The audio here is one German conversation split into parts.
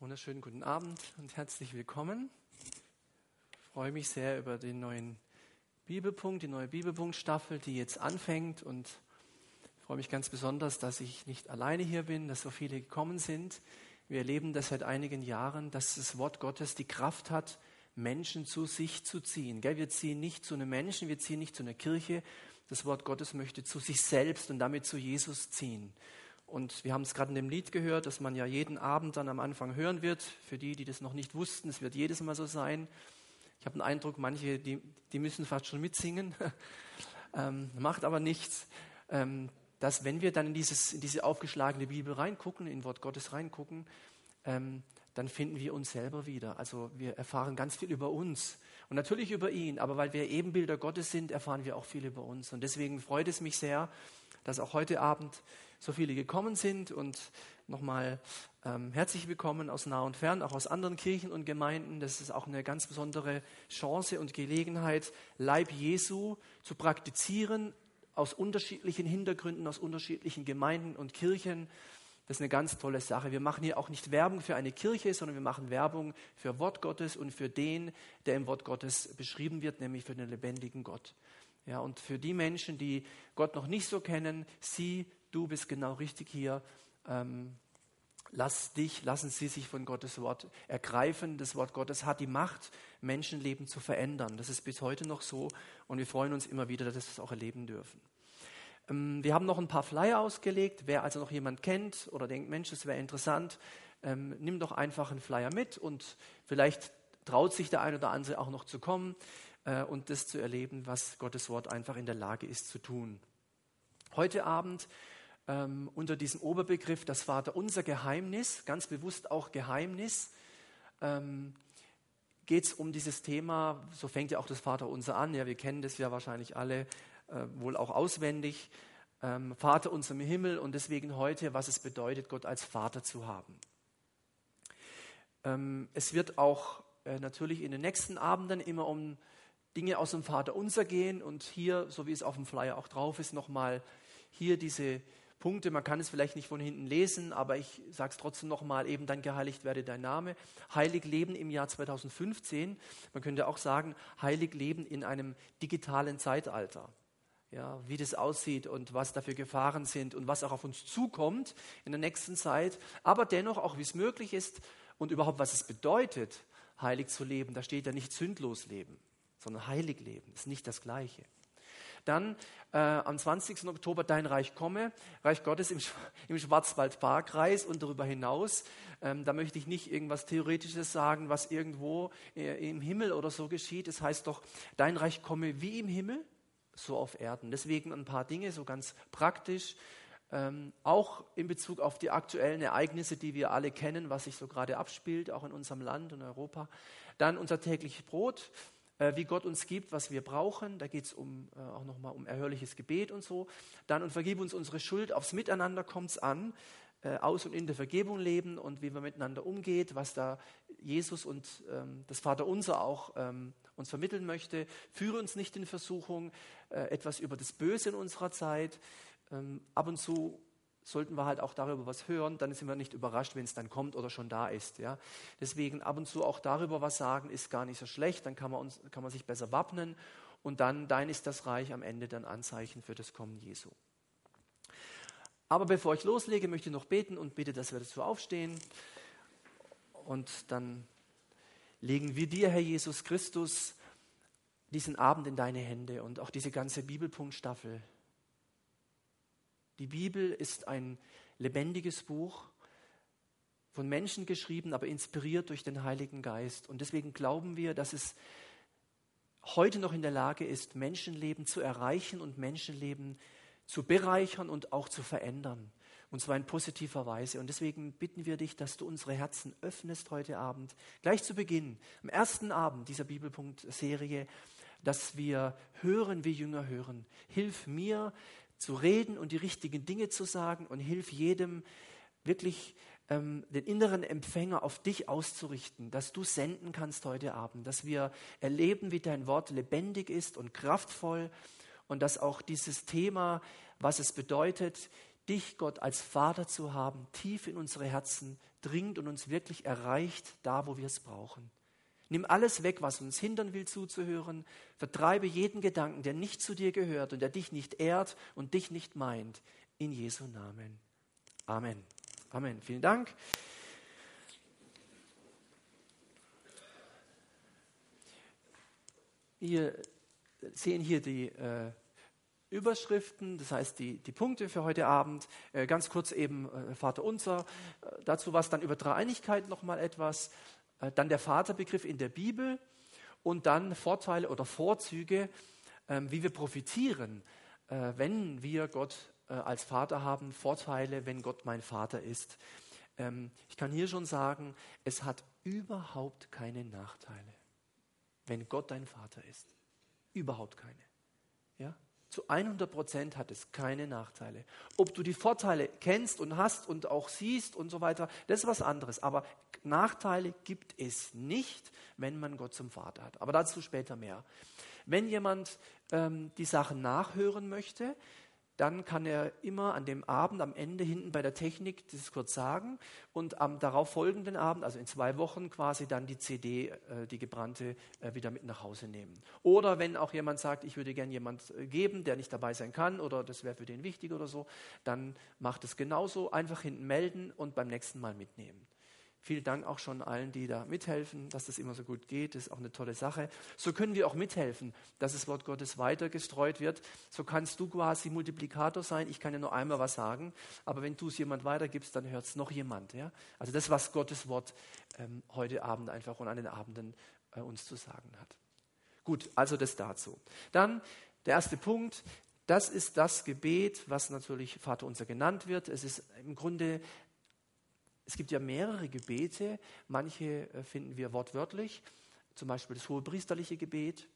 Wunderschönen guten Abend und herzlich willkommen. Ich freue mich sehr über den neuen Bibelpunkt, die neue Bibelpunktstaffel, die jetzt anfängt und ich freue mich ganz besonders, dass ich nicht alleine hier bin, dass so viele gekommen sind. Wir erleben das seit einigen Jahren, dass das Wort Gottes die Kraft hat, Menschen zu sich zu ziehen. Wir ziehen nicht zu einem Menschen, wir ziehen nicht zu einer Kirche. Das Wort Gottes möchte zu sich selbst und damit zu Jesus ziehen. Und wir haben es gerade in dem Lied gehört, dass man ja jeden Abend dann am Anfang hören wird. Für die, die das noch nicht wussten, es wird jedes Mal so sein. Ich habe den Eindruck, manche, die, die müssen fast schon mitsingen. ähm, macht aber nichts. Ähm, dass wenn wir dann in, dieses, in diese aufgeschlagene Bibel reingucken, in Wort Gottes reingucken, ähm, dann finden wir uns selber wieder. Also wir erfahren ganz viel über uns und natürlich über ihn, aber weil wir Ebenbilder Gottes sind, erfahren wir auch viel über uns. Und deswegen freut es mich sehr, dass auch heute Abend so viele gekommen sind und nochmal ähm, herzlich willkommen aus nah und fern, auch aus anderen Kirchen und Gemeinden. Das ist auch eine ganz besondere Chance und Gelegenheit, Leib Jesu zu praktizieren aus unterschiedlichen Hintergründen, aus unterschiedlichen Gemeinden und Kirchen. Das ist eine ganz tolle Sache. Wir machen hier auch nicht Werbung für eine Kirche, sondern wir machen Werbung für Wort Gottes und für den, der im Wort Gottes beschrieben wird, nämlich für den lebendigen Gott. Ja, und für die Menschen, die Gott noch nicht so kennen, sie, du bist genau richtig hier. Ähm, lass dich, lassen sie sich von Gottes Wort ergreifen. Das Wort Gottes hat die Macht, Menschenleben zu verändern. Das ist bis heute noch so und wir freuen uns immer wieder, dass wir das auch erleben dürfen. Ähm, wir haben noch ein paar Flyer ausgelegt. Wer also noch jemand kennt oder denkt, Mensch, das wäre interessant, ähm, nimm doch einfach einen Flyer mit und vielleicht traut sich der ein oder andere auch noch zu kommen äh, und das zu erleben, was Gottes Wort einfach in der Lage ist zu tun. Heute Abend ähm, unter diesem Oberbegriff das Vater unser Geheimnis, ganz bewusst auch Geheimnis, ähm, geht es um dieses Thema, so fängt ja auch das Vater unser an, ja, wir kennen das ja wahrscheinlich alle äh, wohl auch auswendig, ähm, Vater unser im Himmel und deswegen heute, was es bedeutet, Gott als Vater zu haben. Ähm, es wird auch äh, natürlich in den nächsten Abenden immer um Dinge aus dem Vater unser gehen und hier, so wie es auf dem Flyer auch drauf ist, nochmal hier diese Punkte. Man kann es vielleicht nicht von hinten lesen, aber ich sage es trotzdem nochmal, eben dann geheiligt werde dein Name. Heilig leben im Jahr 2015. Man könnte auch sagen, heilig leben in einem digitalen Zeitalter. Ja, wie das aussieht und was dafür Gefahren sind und was auch auf uns zukommt in der nächsten Zeit, aber dennoch auch, wie es möglich ist und überhaupt, was es bedeutet, heilig zu leben. Da steht ja nicht sündlos leben sondern heilig leben. ist nicht das Gleiche. Dann äh, am 20. Oktober Dein Reich komme, Reich Gottes im, im Schwarzwaldparkkreis und darüber hinaus. Ähm, da möchte ich nicht irgendwas Theoretisches sagen, was irgendwo äh, im Himmel oder so geschieht. Es das heißt doch, Dein Reich komme wie im Himmel, so auf Erden. Deswegen ein paar Dinge, so ganz praktisch. Ähm, auch in Bezug auf die aktuellen Ereignisse, die wir alle kennen, was sich so gerade abspielt, auch in unserem Land und Europa. Dann unser tägliches Brot wie Gott uns gibt, was wir brauchen. Da geht es um, äh, auch nochmal um erhörliches Gebet und so. Dann und vergib uns unsere Schuld. Aufs Miteinander kommt es an. Äh, aus und in der Vergebung leben und wie man miteinander umgeht, was da Jesus und ähm, das Vaterunser auch ähm, uns vermitteln möchte. Führe uns nicht in Versuchung, äh, etwas über das Böse in unserer Zeit. Ähm, ab und zu sollten wir halt auch darüber was hören, dann sind wir nicht überrascht, wenn es dann kommt oder schon da ist. Ja. Deswegen ab und zu auch darüber was sagen, ist gar nicht so schlecht, dann kann man, uns, kann man sich besser wappnen und dann, dein ist das Reich am Ende dann Anzeichen für das Kommen Jesu. Aber bevor ich loslege, möchte ich noch beten und bitte, dass wir dazu aufstehen und dann legen wir dir, Herr Jesus Christus, diesen Abend in deine Hände und auch diese ganze Bibelpunktstaffel die Bibel ist ein lebendiges Buch, von Menschen geschrieben, aber inspiriert durch den Heiligen Geist. Und deswegen glauben wir, dass es heute noch in der Lage ist, Menschenleben zu erreichen und Menschenleben zu bereichern und auch zu verändern. Und zwar in positiver Weise. Und deswegen bitten wir dich, dass du unsere Herzen öffnest heute Abend, gleich zu Beginn, am ersten Abend dieser Bibelpunkt-Serie, dass wir hören, wie Jünger hören. Hilf mir, zu reden und die richtigen Dinge zu sagen und hilf jedem wirklich ähm, den inneren Empfänger auf dich auszurichten, dass du senden kannst heute Abend, dass wir erleben, wie dein Wort lebendig ist und kraftvoll und dass auch dieses Thema, was es bedeutet, dich, Gott, als Vater zu haben, tief in unsere Herzen dringt und uns wirklich erreicht, da wo wir es brauchen. Nimm alles weg, was uns hindern will zuzuhören. Vertreibe jeden Gedanken, der nicht zu dir gehört und der dich nicht ehrt und dich nicht meint. In Jesu Namen. Amen. Amen. Vielen Dank. Wir sehen hier die äh, Überschriften, das heißt die, die Punkte für heute Abend. Äh, ganz kurz eben äh, Vater unser. Äh, dazu was dann über Dreieinigkeit nochmal etwas. Äh, dann der Vaterbegriff in der Bibel und dann Vorteile oder Vorzüge, ähm, wie wir profitieren, äh, wenn wir Gott äh, als Vater haben. Vorteile, wenn Gott mein Vater ist. Ähm, ich kann hier schon sagen, es hat überhaupt keine Nachteile, wenn Gott dein Vater ist. Überhaupt keine. Zu 100 Prozent hat es keine Nachteile. Ob du die Vorteile kennst und hast und auch siehst und so weiter, das ist was anderes. Aber Nachteile gibt es nicht, wenn man Gott zum Vater hat. Aber dazu später mehr. Wenn jemand ähm, die Sachen nachhören möchte, dann kann er immer an dem Abend am Ende hinten bei der Technik das kurz sagen und am darauf folgenden Abend, also in zwei Wochen quasi dann die CD, äh, die gebrannte, äh, wieder mit nach Hause nehmen. Oder wenn auch jemand sagt, ich würde gerne jemand äh, geben, der nicht dabei sein kann oder das wäre für den wichtig oder so, dann macht es genauso, einfach hinten melden und beim nächsten Mal mitnehmen. Vielen Dank auch schon allen, die da mithelfen, dass das immer so gut geht. Das ist auch eine tolle Sache. So können wir auch mithelfen, dass das Wort Gottes weiter gestreut wird. So kannst du quasi Multiplikator sein. Ich kann ja nur einmal was sagen, aber wenn du es jemand weitergibst, dann hört es noch jemand. Ja? Also das, was Gottes Wort ähm, heute Abend einfach und an den Abenden äh, uns zu sagen hat. Gut, also das dazu. Dann der erste Punkt. Das ist das Gebet, was natürlich Vater unser genannt wird. Es ist im Grunde es gibt ja mehrere Gebete, manche äh, finden wir wortwörtlich, zum Beispiel das hohe priesterliche Gebet,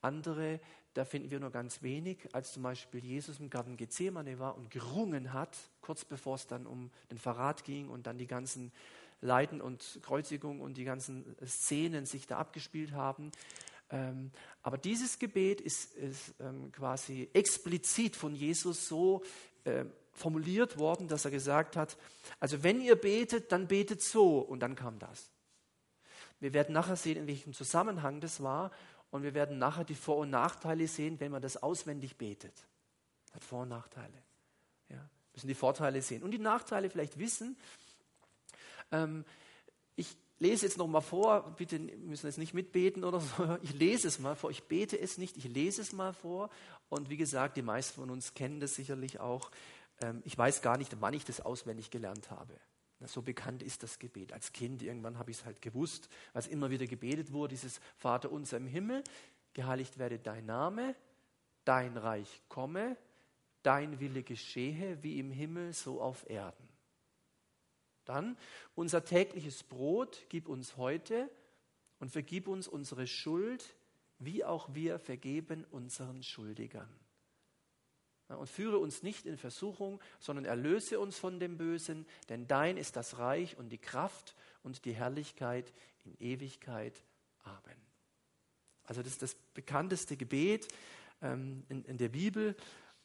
andere, da finden wir nur ganz wenig, als zum Beispiel Jesus im Garten Gethsemane war und gerungen hat, kurz bevor es dann um den Verrat ging und dann die ganzen Leiden und Kreuzigung und die ganzen Szenen sich da abgespielt haben. Ähm, aber dieses Gebet ist, ist ähm, quasi explizit von Jesus so äh, formuliert worden, dass er gesagt hat, also wenn ihr betet, dann betet so und dann kam das. Wir werden nachher sehen, in welchem Zusammenhang das war und wir werden nachher die Vor- und Nachteile sehen, wenn man das auswendig betet. Hat Vor- und Nachteile. Ja, müssen die Vorteile sehen und die Nachteile vielleicht wissen. Ähm, ich lese jetzt noch mal vor, bitte müssen es nicht mitbeten oder so. Ich lese es mal vor, ich bete es nicht, ich lese es mal vor. Und wie gesagt, die meisten von uns kennen das sicherlich auch. Ähm, ich weiß gar nicht, wann ich das auswendig gelernt habe. So bekannt ist das Gebet. Als Kind irgendwann habe ich es halt gewusst, was immer wieder gebetet wurde, dieses Vater unser im Himmel, geheiligt werde dein Name, dein Reich komme, dein Wille geschehe, wie im Himmel, so auf Erden. Dann unser tägliches Brot gib uns heute und vergib uns unsere Schuld, wie auch wir vergeben unseren Schuldigern. Und führe uns nicht in Versuchung, sondern erlöse uns von dem Bösen, denn dein ist das Reich und die Kraft und die Herrlichkeit in Ewigkeit. Amen. Also das ist das bekannteste Gebet ähm, in, in, der Bibel.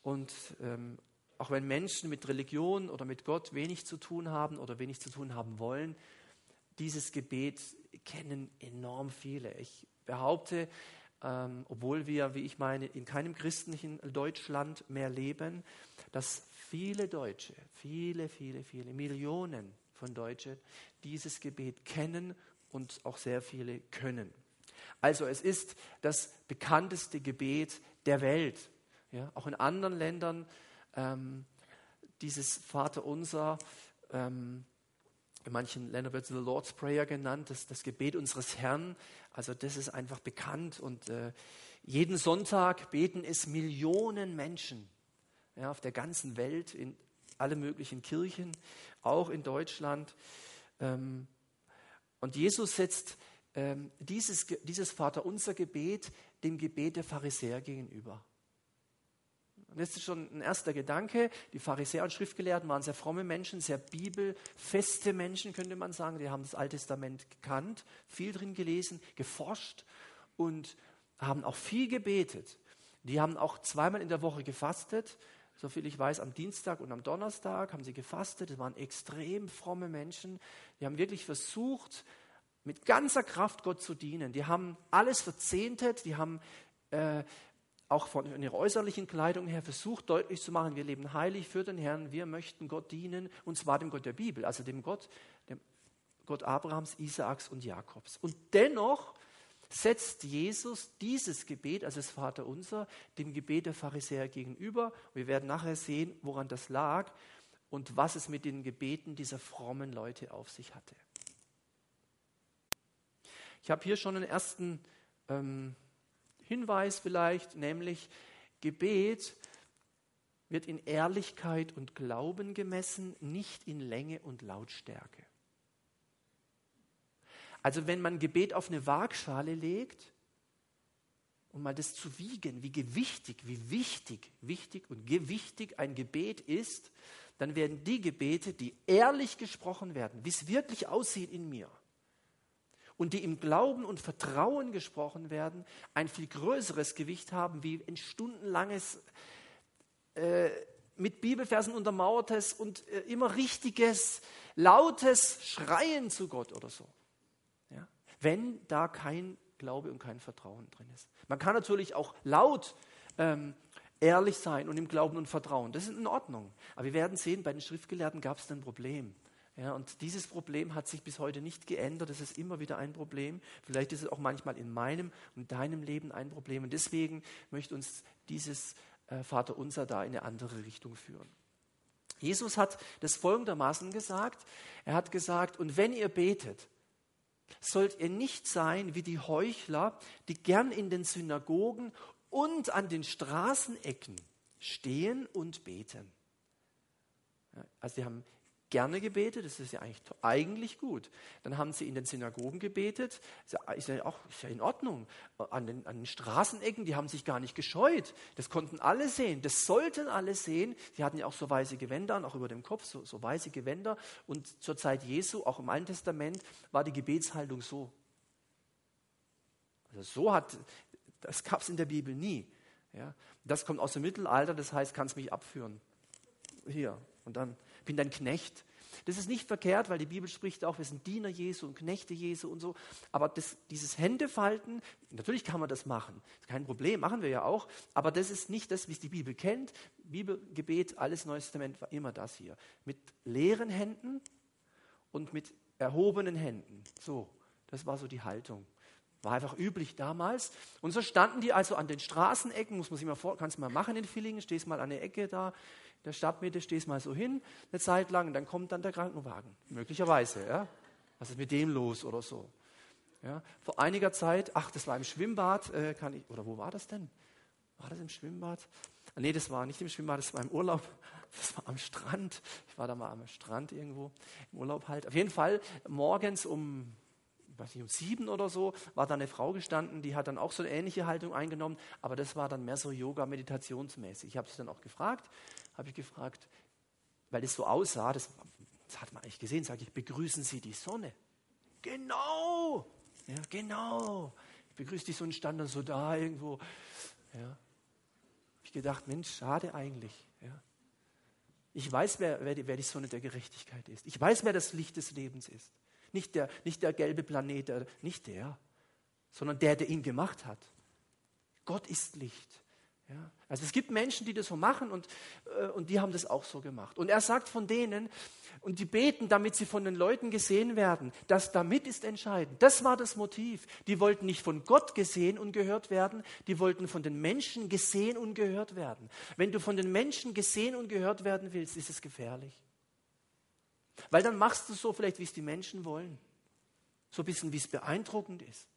Und ähm, auch wenn Menschen mit Religion oder mit Gott wenig zu tun haben oder wenig zu tun haben wollen, dieses Gebet kennen enorm viele. Ich behaupte, ähm, obwohl wir, wie ich meine, in keinem christlichen Deutschland mehr leben, dass viele Deutsche, viele, viele, viele Millionen von Deutschen dieses Gebet kennen und auch sehr viele können. Also es ist das bekannteste Gebet der Welt. Ja, auch in anderen Ländern ähm, dieses Vaterunser ähm, in manchen Ländern wird es the Lord's Prayer genannt, das, das Gebet unseres Herrn. Also das ist einfach bekannt und äh, jeden Sonntag beten es Millionen Menschen ja, auf der ganzen Welt, in alle möglichen Kirchen, auch in Deutschland. Ähm, und Jesus setzt ähm, dieses, dieses Vaterunser Gebet dem Gebet der Pharisäer gegenüber. Und das ist schon ein erster Gedanke. Die Pharisäer und Schriftgelehrten waren sehr fromme Menschen, sehr bibelfeste Menschen, könnte man sagen. Die haben das Alte Testament gekannt, viel drin gelesen, geforscht und haben auch viel gebetet. Die haben auch zweimal in der Woche gefastet. Soviel ich weiß, am Dienstag und am Donnerstag haben sie gefastet. Das waren extrem fromme Menschen. Die haben wirklich versucht, mit ganzer Kraft Gott zu dienen. Die haben alles verzehntet. Die haben äh, auch von ihrer äußerlichen Kleidung her versucht deutlich zu machen, wir leben heilig für den Herrn, wir möchten Gott dienen, und zwar dem Gott der Bibel, also dem Gott, dem Gott Abrahams, Isaaks und Jakobs. Und dennoch setzt Jesus dieses Gebet, also das Vaterunser, dem Gebet der Pharisäer gegenüber. Wir werden nachher sehen, woran das lag und was es mit den Gebeten dieser frommen Leute auf sich hatte. Ich habe hier schon einen ersten ähm, Hinweis vielleicht, nämlich Gebet wird in Ehrlichkeit und Glauben gemessen, nicht in Länge und Lautstärke. Also wenn man Gebet auf eine Waagschale legt, um mal das zu wiegen, wie gewichtig, wie wichtig, wichtig und gewichtig ein Gebet ist, dann werden die Gebete, die ehrlich gesprochen werden, wie es wirklich aussieht in mir, und die im Glauben und Vertrauen gesprochen werden, ein viel größeres Gewicht haben wie ein stundenlanges, äh, mit Bibelversen untermauertes und äh, immer richtiges, lautes Schreien zu Gott oder so. Ja? Wenn da kein Glaube und kein Vertrauen drin ist. Man kann natürlich auch laut ähm, ehrlich sein und im Glauben und Vertrauen. Das ist in Ordnung. Aber wir werden sehen, bei den Schriftgelehrten gab es ein Problem. Ja, und dieses Problem hat sich bis heute nicht geändert. Es ist immer wieder ein Problem. Vielleicht ist es auch manchmal in meinem und deinem Leben ein Problem. Und deswegen möchte uns dieses äh, Vaterunser da in eine andere Richtung führen. Jesus hat das folgendermaßen gesagt. Er hat gesagt, und wenn ihr betet, sollt ihr nicht sein wie die Heuchler, die gern in den Synagogen und an den Straßenecken stehen und beten. also sie haben gerne gebetet, das ist ja eigentlich, eigentlich gut. Dann haben sie in den Synagogen gebetet, ist ja, auch ist ja in Ordnung. An den, an den Straßenecken, die haben sich gar nicht gescheut. Das konnten alle sehen, das sollten alle sehen. Sie hatten ja auch so weiße Gewänder an, auch über dem Kopf, so, so weiße Gewänder. Und zur Zeit Jesu, auch im Alten Testament, war die Gebetshaltung so. Also so hat, das gab es in der Bibel nie. Ja, das kommt aus dem Mittelalter, das heißt, kannst mich abführen. Hier. Und dann bin dein Knecht. Das ist nicht verkehrt, weil die Bibel spricht auch, wir sind Diener Jesu und Knechte Jesu und so. Aber das, dieses Händefalten, natürlich kann man das machen. Kein Problem, machen wir ja auch. Aber das ist nicht das, wie es die Bibel kennt. Bibelgebet, alles Neues Testament war immer das hier. Mit leeren Händen und mit erhobenen Händen. So, das war so die Haltung. War einfach üblich damals. Und so standen die also an den Straßenecken, muss man sich mal vor, kannst du mal machen in Villingen, stehst mal an der Ecke da, der Stadtmitte, stehst mal so hin, eine Zeit lang, und dann kommt dann der Krankenwagen. Möglicherweise, ja. Was ist mit dem los oder so? Ja. Vor einiger Zeit, ach, das war im Schwimmbad, äh, kann ich, oder wo war das denn? War das im Schwimmbad? Ah, nee, das war nicht im Schwimmbad, das war im Urlaub. Das war am Strand. Ich war da mal am Strand irgendwo, im Urlaub halt. Auf jeden Fall morgens um weiß nicht, um sieben oder so, war da eine Frau gestanden, die hat dann auch so eine ähnliche Haltung eingenommen, aber das war dann mehr so Yoga-meditationsmäßig. Ich habe sie dann auch gefragt, habe ich gefragt, weil es so aussah, das, das hat man eigentlich gesehen, sage ich, begrüßen Sie die Sonne. Genau, ja, genau. Ich begrüße die Sonne, stand dann so da irgendwo. Ja. Ich gedacht, Mensch, schade eigentlich. Ja. Ich weiß, wer, wer, die, wer die Sonne der Gerechtigkeit ist. Ich weiß, wer das Licht des Lebens ist. Nicht der, nicht der gelbe Planet, nicht der, sondern der, der ihn gemacht hat. Gott ist Licht. Ja, also es gibt Menschen, die das so machen und, äh, und die haben das auch so gemacht. Und er sagt von denen, und die beten, damit sie von den Leuten gesehen werden. Das damit ist entscheidend. Das war das Motiv. Die wollten nicht von Gott gesehen und gehört werden, die wollten von den Menschen gesehen und gehört werden. Wenn du von den Menschen gesehen und gehört werden willst, ist es gefährlich. Weil dann machst du so vielleicht, wie es die Menschen wollen. So ein bisschen, wie es beeindruckend ist.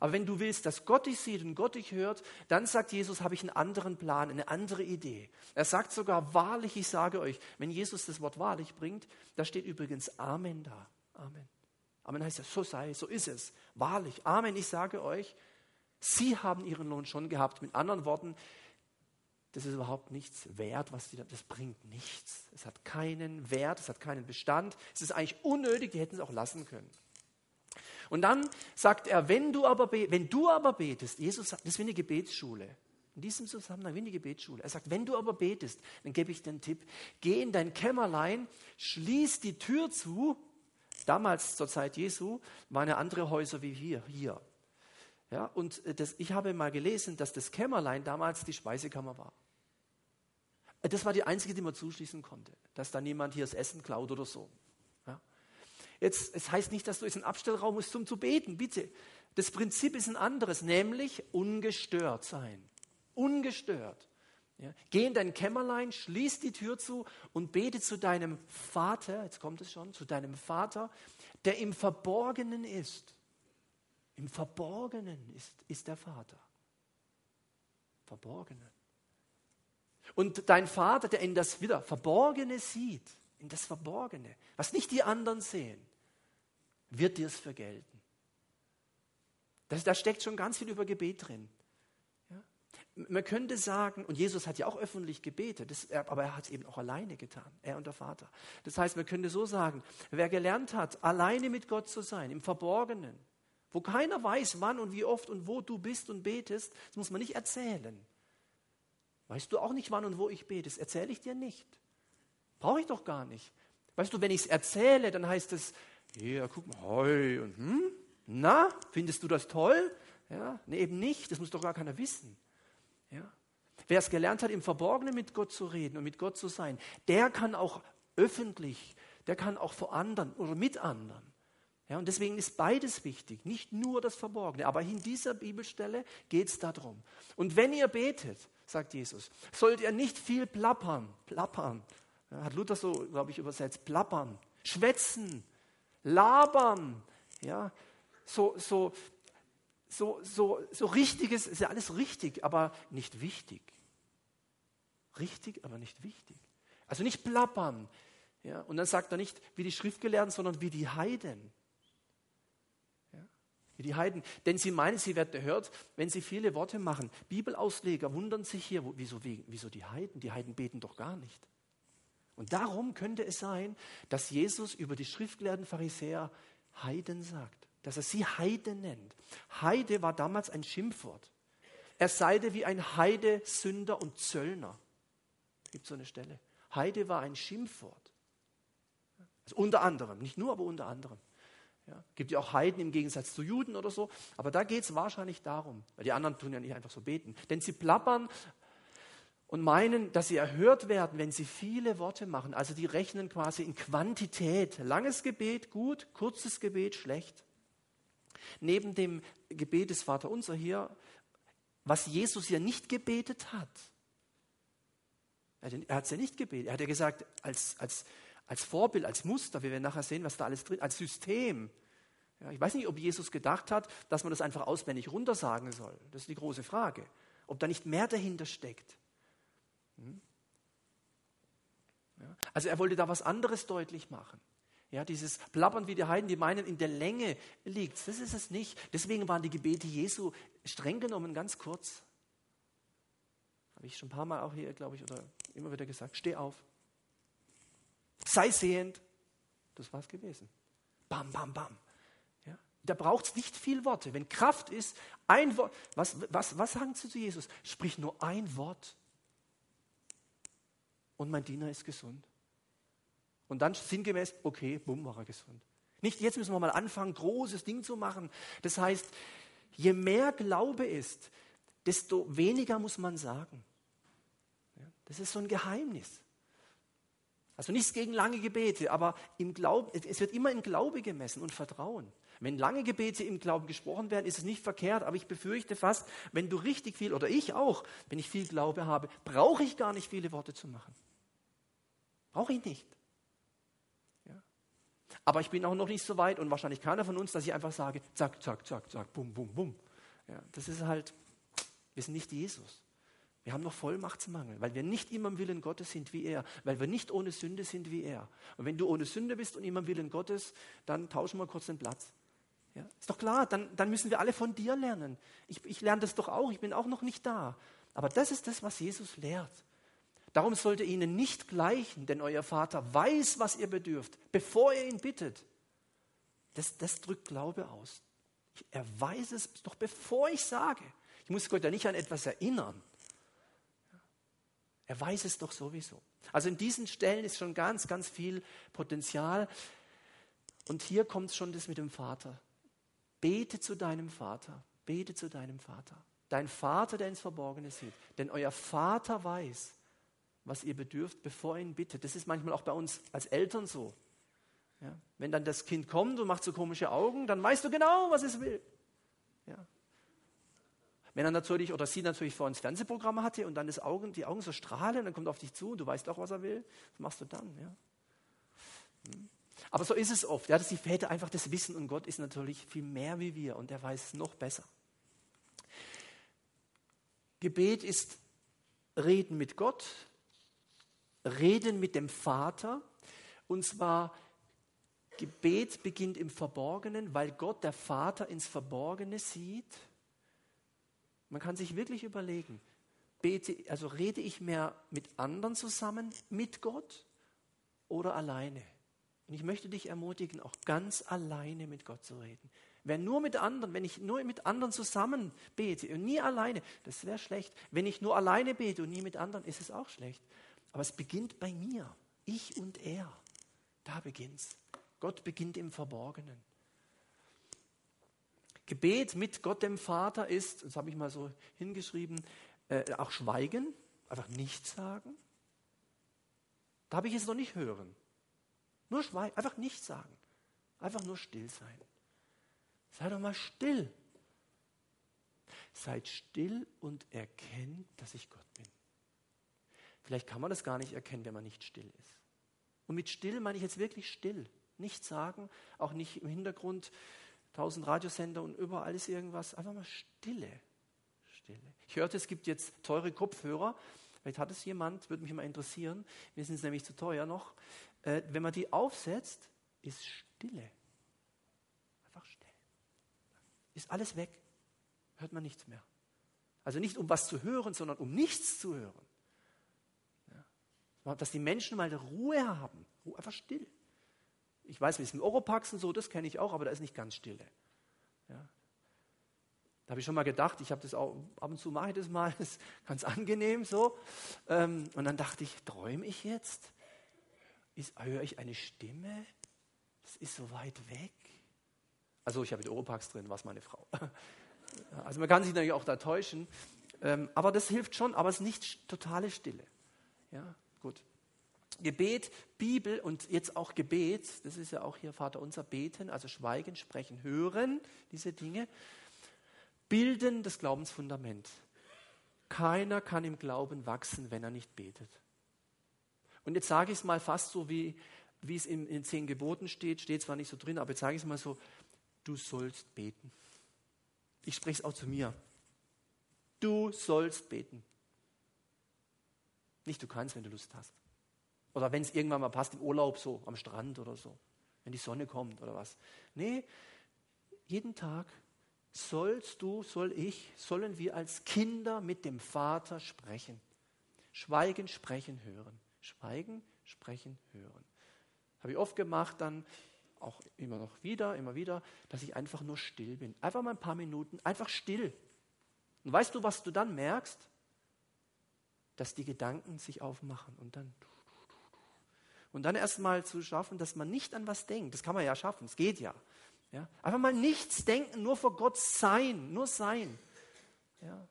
Aber wenn du willst, dass Gott dich sieht und Gott dich hört, dann sagt Jesus, habe ich einen anderen Plan, eine andere Idee. Er sagt sogar, wahrlich, ich sage euch, wenn Jesus das Wort wahrlich bringt, da steht übrigens Amen da. Amen. Amen heißt ja, so sei, so ist es. Wahrlich. Amen, ich sage euch, sie haben ihren Lohn schon gehabt. Mit anderen Worten, das ist überhaupt nichts wert, was die, das bringt nichts. Es hat keinen Wert, es hat keinen Bestand. Es ist eigentlich unnötig, die hätten es auch lassen können. Und dann sagt er, wenn du aber, wenn du aber betest, Jesus sagt, das ist wie eine Gebetsschule. in diesem Zusammenhang wie in die Gebetsschule. Er sagt, wenn du aber betest, dann gebe ich dir einen Tipp, geh in dein Kämmerlein, schließ die Tür zu. Damals zur Zeit Jesu waren ja andere Häuser wie hier. hier. Ja, und äh, das, ich habe mal gelesen, dass das Kämmerlein damals die Speisekammer war. Äh, das war die einzige, die man zuschließen konnte, dass da niemand hier das Essen klaut oder so. Jetzt, es heißt nicht, dass du jetzt einen Abstellraum musst, um zu beten, bitte. Das Prinzip ist ein anderes, nämlich ungestört sein. Ungestört. Ja. Geh in dein Kämmerlein, schließ die Tür zu und bete zu deinem Vater, jetzt kommt es schon, zu deinem Vater, der im Verborgenen ist. Im Verborgenen ist, ist der Vater. Verborgenen. Und dein Vater, der in das wieder Verborgene sieht, in das Verborgene, was nicht die anderen sehen, wird dir es vergelten. Das, da steckt schon ganz viel über Gebet drin. Ja? Man könnte sagen, und Jesus hat ja auch öffentlich gebetet, das, aber er hat es eben auch alleine getan, er und der Vater. Das heißt, man könnte so sagen, wer gelernt hat, alleine mit Gott zu sein, im Verborgenen, wo keiner weiß, wann und wie oft und wo du bist und betest, das muss man nicht erzählen. Weißt du auch nicht, wann und wo ich bete? Das erzähle ich dir nicht. Brauche ich doch gar nicht. Weißt du, wenn ich es erzähle, dann heißt es, ja, guck mal, hoi und hm, na, findest du das toll? Ja, nee, eben nicht, das muss doch gar keiner wissen. Ja. Wer es gelernt hat, im Verborgenen mit Gott zu reden und mit Gott zu sein, der kann auch öffentlich, der kann auch vor anderen oder mit anderen. Ja, und deswegen ist beides wichtig, nicht nur das Verborgene. Aber in dieser Bibelstelle geht es darum. Und wenn ihr betet, sagt Jesus, sollt ihr nicht viel plappern, plappern, hat Luther so, glaube ich, übersetzt, plappern, schwätzen, labern, ja, so, so, so, so, so richtiges, ist ja alles richtig, aber nicht wichtig. Richtig, aber nicht wichtig. Also nicht plappern. Ja, und dann sagt er nicht wie die Schriftgelehrten, sondern wie die Heiden. Wie die Heiden. Denn sie meinen, sie werden erhört, wenn sie viele Worte machen. Bibelausleger wundern sich hier, wieso, wieso die Heiden? Die Heiden beten doch gar nicht. Und darum könnte es sein, dass Jesus über die schriftgelehrten Pharisäer Heiden sagt, dass er sie Heide nennt. Heide war damals ein Schimpfwort. Er seide wie ein Heide, Sünder und Zöllner. Gibt so eine Stelle. Heide war ein Schimpfwort. Also unter anderem, nicht nur, aber unter anderem. Ja, gibt ja auch Heiden im Gegensatz zu Juden oder so, aber da geht es wahrscheinlich darum, weil die anderen tun ja nicht einfach so beten. Denn sie plappern und meinen, dass sie erhört werden, wenn sie viele Worte machen. Also die rechnen quasi in Quantität. Langes Gebet gut, kurzes Gebet schlecht. Neben dem Gebet des Vaterunser hier, was Jesus ja nicht gebetet hat. Er hat es ja nicht gebetet. Er hat ja gesagt, als, als, als Vorbild, als Muster, wir werden nachher sehen, was da alles drin, als System. Ja, ich weiß nicht, ob Jesus gedacht hat, dass man das einfach auswendig runtersagen soll. Das ist die große Frage. Ob da nicht mehr dahinter steckt. Hm? Ja, also er wollte da was anderes deutlich machen. Ja, dieses Plappern wie die Heiden, die meinen, in der Länge liegt. Das ist es nicht. Deswegen waren die Gebete Jesu streng genommen ganz kurz. Habe ich schon ein paar Mal auch hier, glaube ich, oder immer wieder gesagt. Steh auf. Sei sehend. Das war es gewesen. Bam, bam, bam. Ja? Da braucht es nicht viel Worte. Wenn Kraft ist, ein Wort. Was, was, was sagen Sie zu Jesus? Sprich nur ein Wort und mein Diener ist gesund. Und dann sinngemäß, okay, bumm, war er gesund. Nicht jetzt müssen wir mal anfangen, großes Ding zu machen. Das heißt, je mehr Glaube ist, desto weniger muss man sagen. Das ist so ein Geheimnis. Also nichts gegen lange Gebete, aber im Glauben, es wird immer in Glaube gemessen und Vertrauen. Wenn lange Gebete im Glauben gesprochen werden, ist es nicht verkehrt, aber ich befürchte fast, wenn du richtig viel, oder ich auch, wenn ich viel Glaube habe, brauche ich gar nicht viele Worte zu machen. Brauche ich nicht. Ja. Aber ich bin auch noch nicht so weit und wahrscheinlich keiner von uns, dass ich einfach sage, zack, zack, zack, zack, bum, bum, bum. Ja, das ist halt, wir sind nicht Jesus. Wir haben noch Vollmachtsmangel, weil wir nicht immer im Willen Gottes sind wie er, weil wir nicht ohne Sünde sind wie er. Und wenn du ohne Sünde bist und immer im Willen Gottes, dann tauschen wir kurz den Platz. Ja, ist doch klar, dann, dann müssen wir alle von dir lernen. Ich, ich lerne das doch auch, ich bin auch noch nicht da. Aber das ist das, was Jesus lehrt. Darum sollte ihnen nicht gleichen, denn euer Vater weiß, was ihr bedürft, bevor ihr ihn bittet. Das, das drückt Glaube aus. Er weiß es doch, bevor ich sage. Ich muss Gott ja nicht an etwas erinnern. Er weiß es doch sowieso. Also in diesen Stellen ist schon ganz, ganz viel Potenzial. Und hier kommt schon das mit dem Vater. Bete zu deinem Vater. Bete zu deinem Vater. Dein Vater, der ins Verborgene sieht. Denn euer Vater weiß, was ihr bedürft, bevor er ihn bittet. Das ist manchmal auch bei uns als Eltern so. Ja? Wenn dann das Kind kommt und macht so komische Augen, dann weißt du genau, was es will. Ja? Wenn er natürlich oder sie natürlich vor uns Fernsehprogramme hatte und dann das Augen, die Augen so strahlen, dann kommt er auf dich zu und du weißt auch, was er will, was machst du dann? Ja? Hm. Aber so ist es oft, ja, dass die Väter einfach das wissen und Gott ist natürlich viel mehr wie wir und er weiß es noch besser. Gebet ist Reden mit Gott, Reden mit dem Vater. Und zwar, Gebet beginnt im Verborgenen, weil Gott, der Vater, ins Verborgene sieht. Man kann sich wirklich überlegen, bete, also rede ich mehr mit anderen zusammen, mit Gott oder alleine? Und ich möchte dich ermutigen, auch ganz alleine mit Gott zu reden. Wer nur mit anderen, wenn ich nur mit anderen zusammen bete und nie alleine, das wäre schlecht. Wenn ich nur alleine bete und nie mit anderen, ist es auch schlecht. Aber es beginnt bei mir. Ich und er. Da beginnt's. Gott beginnt im Verborgenen. Gebet mit Gott dem Vater ist, das habe ich mal so hingeschrieben, äh, auch Schweigen, einfach nichts sagen. Da habe ich es noch nicht hören. Nur schweigen, einfach nichts sagen. Einfach nur still sein. Sei doch mal still. Seid still und erkennt, dass ich Gott bin. Vielleicht kann man das gar nicht erkennen, wenn man nicht still ist. Und mit still meine ich jetzt wirklich still. Nichts sagen, auch nicht im Hintergrund tausend Radiosender und überall ist irgendwas. Einfach mal Stille. Stille. Ich hörte, es gibt jetzt teure Kopfhörer. Vielleicht hat es jemand, würde mich mal interessieren. Wir sind es nämlich zu teuer noch. Äh, wenn man die aufsetzt, ist Stille. Einfach still. Ist alles weg. Hört man nichts mehr. Also nicht um was zu hören, sondern um nichts zu hören dass die Menschen mal Ruhe haben. Einfach still. Ich weiß, wie es im Oropax und so, das kenne ich auch, aber da ist nicht ganz stille. Ja. Da habe ich schon mal gedacht, ich habe das auch, ab und zu mache ich das mal, das ist ganz angenehm so. Ähm, und dann dachte ich, träume ich jetzt? Ist, höre ich eine Stimme? Das ist so weit weg. Also ich habe den Oropax drin, was meine Frau. Also man kann sich natürlich auch da täuschen. Ähm, aber das hilft schon, aber es ist nicht totale Stille. Ja. Gut. Gebet, Bibel und jetzt auch Gebet, das ist ja auch hier Vater unser Beten, also Schweigen, Sprechen, Hören, diese Dinge, bilden das Glaubensfundament. Keiner kann im Glauben wachsen, wenn er nicht betet. Und jetzt sage ich es mal fast so, wie, wie es in, in zehn Geboten steht, steht zwar nicht so drin, aber jetzt sage ich es mal so, du sollst beten. Ich spreche es auch zu mir. Du sollst beten. Nicht du kannst, wenn du Lust hast. Oder wenn es irgendwann mal passt, im Urlaub so, am Strand oder so. Wenn die Sonne kommt oder was. Nee, jeden Tag sollst du, soll ich, sollen wir als Kinder mit dem Vater sprechen. Schweigen, sprechen, hören. Schweigen, sprechen, hören. Habe ich oft gemacht, dann auch immer noch wieder, immer wieder, dass ich einfach nur still bin. Einfach mal ein paar Minuten, einfach still. Und weißt du, was du dann merkst? Dass die Gedanken sich aufmachen und dann. Und dann erstmal zu schaffen, dass man nicht an was denkt. Das kann man ja schaffen, es geht ja. ja. Einfach mal nichts denken, nur vor Gott sein, nur sein. Ja.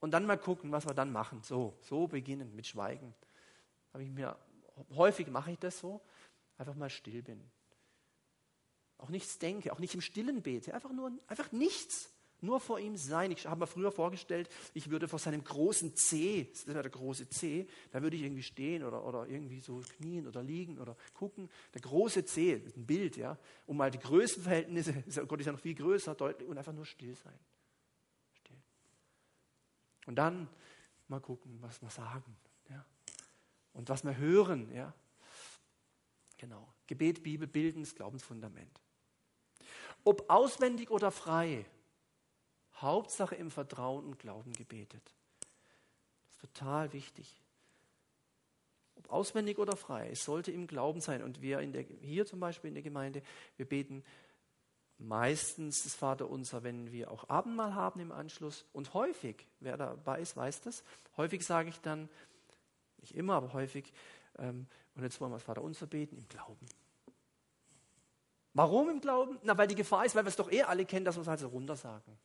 Und dann mal gucken, was wir dann machen. So, so beginnen mit Schweigen. Habe ich mir häufig mache ich das so, einfach mal still bin. Auch nichts denke, auch nicht im Stillen bete, einfach nur einfach nichts. Nur vor ihm sein. Ich habe mir früher vorgestellt, ich würde vor seinem großen C, das ist ja der große C, da würde ich irgendwie stehen oder, oder irgendwie so knien oder liegen oder gucken. Der große C, ist ein Bild, ja, um mal die Größenverhältnisse, Gott ist ja noch viel größer, deutlich und einfach nur still sein. Still. Und dann mal gucken, was wir sagen. Ja. Und was wir hören, ja. Genau. Gebet, Bibel bilden das Glaubensfundament. Ob auswendig oder frei, Hauptsache im Vertrauen und Glauben gebetet. Das ist total wichtig. Ob auswendig oder frei, es sollte im Glauben sein. Und wir in der, hier zum Beispiel in der Gemeinde, wir beten meistens das Vaterunser, wenn wir auch Abendmahl haben im Anschluss. Und häufig, wer dabei ist, weiß das, häufig sage ich dann, nicht immer, aber häufig. Ähm, und jetzt wollen wir das Vater unser beten im Glauben. Warum im Glauben? Na, weil die Gefahr ist, weil wir es doch eh alle kennen, dass wir es halt so runtersagen.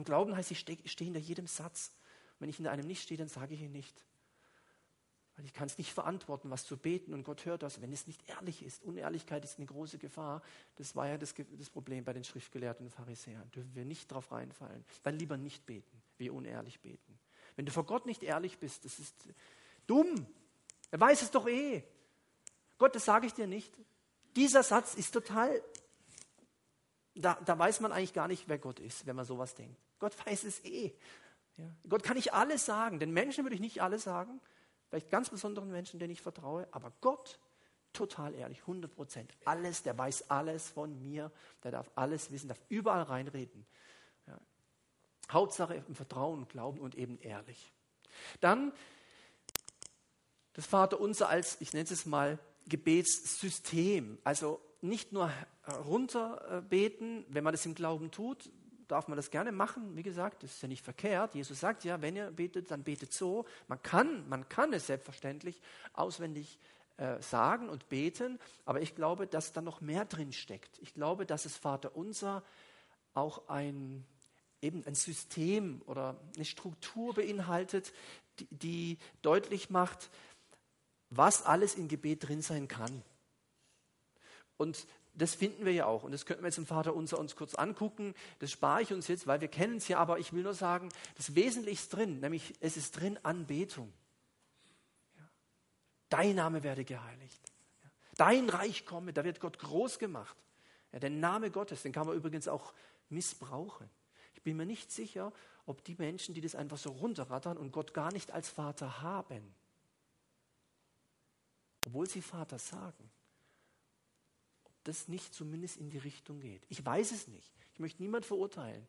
Im Glauben heißt, ich stehe steh hinter jedem Satz. Wenn ich hinter einem nicht stehe, dann sage ich ihn nicht. Weil ich kann es nicht verantworten, was zu beten und Gott hört das, wenn es nicht ehrlich ist. Unehrlichkeit ist eine große Gefahr. Das war ja das, das Problem bei den Schriftgelehrten und Pharisäern. Dürfen wir nicht darauf reinfallen. Dann lieber nicht beten, wie unehrlich beten. Wenn du vor Gott nicht ehrlich bist, das ist dumm. Er weiß es doch eh. Gott, das sage ich dir nicht. Dieser Satz ist total, da, da weiß man eigentlich gar nicht, wer Gott ist, wenn man sowas denkt. Gott weiß es eh. Ja. Gott kann ich alles sagen. Den Menschen würde ich nicht alles sagen vielleicht ganz besonderen Menschen, denen ich vertraue, aber Gott, total ehrlich, 100 Prozent, alles, der weiß alles von mir, der darf alles wissen, darf überall reinreden. Ja. Hauptsache im Vertrauen, Glauben und eben ehrlich. Dann das Vaterunser als, ich nenne es mal, Gebetssystem. Also nicht nur runterbeten, wenn man das im Glauben tut, darf man das gerne machen. Wie gesagt, das ist ja nicht verkehrt. Jesus sagt ja, wenn ihr betet, dann betet so. Man kann, man kann es selbstverständlich auswendig äh, sagen und beten, aber ich glaube, dass da noch mehr drin steckt. Ich glaube, dass es Vater unser auch ein eben ein System oder eine Struktur beinhaltet, die, die deutlich macht, was alles im Gebet drin sein kann. Und das finden wir ja auch. Und das könnten wir jetzt im Vater unser uns kurz angucken. Das spare ich uns jetzt, weil wir kennen es ja, aber ich will nur sagen, das Wesentliche ist drin, nämlich es ist drin Anbetung. Ja. Dein Name werde geheiligt. Ja. Dein Reich komme, da wird Gott groß gemacht. Ja, der Name Gottes, den kann man übrigens auch missbrauchen. Ich bin mir nicht sicher, ob die Menschen, die das einfach so runterrattern und Gott gar nicht als Vater haben, obwohl sie Vater sagen, das nicht zumindest in die Richtung geht. Ich weiß es nicht. Ich möchte niemand verurteilen.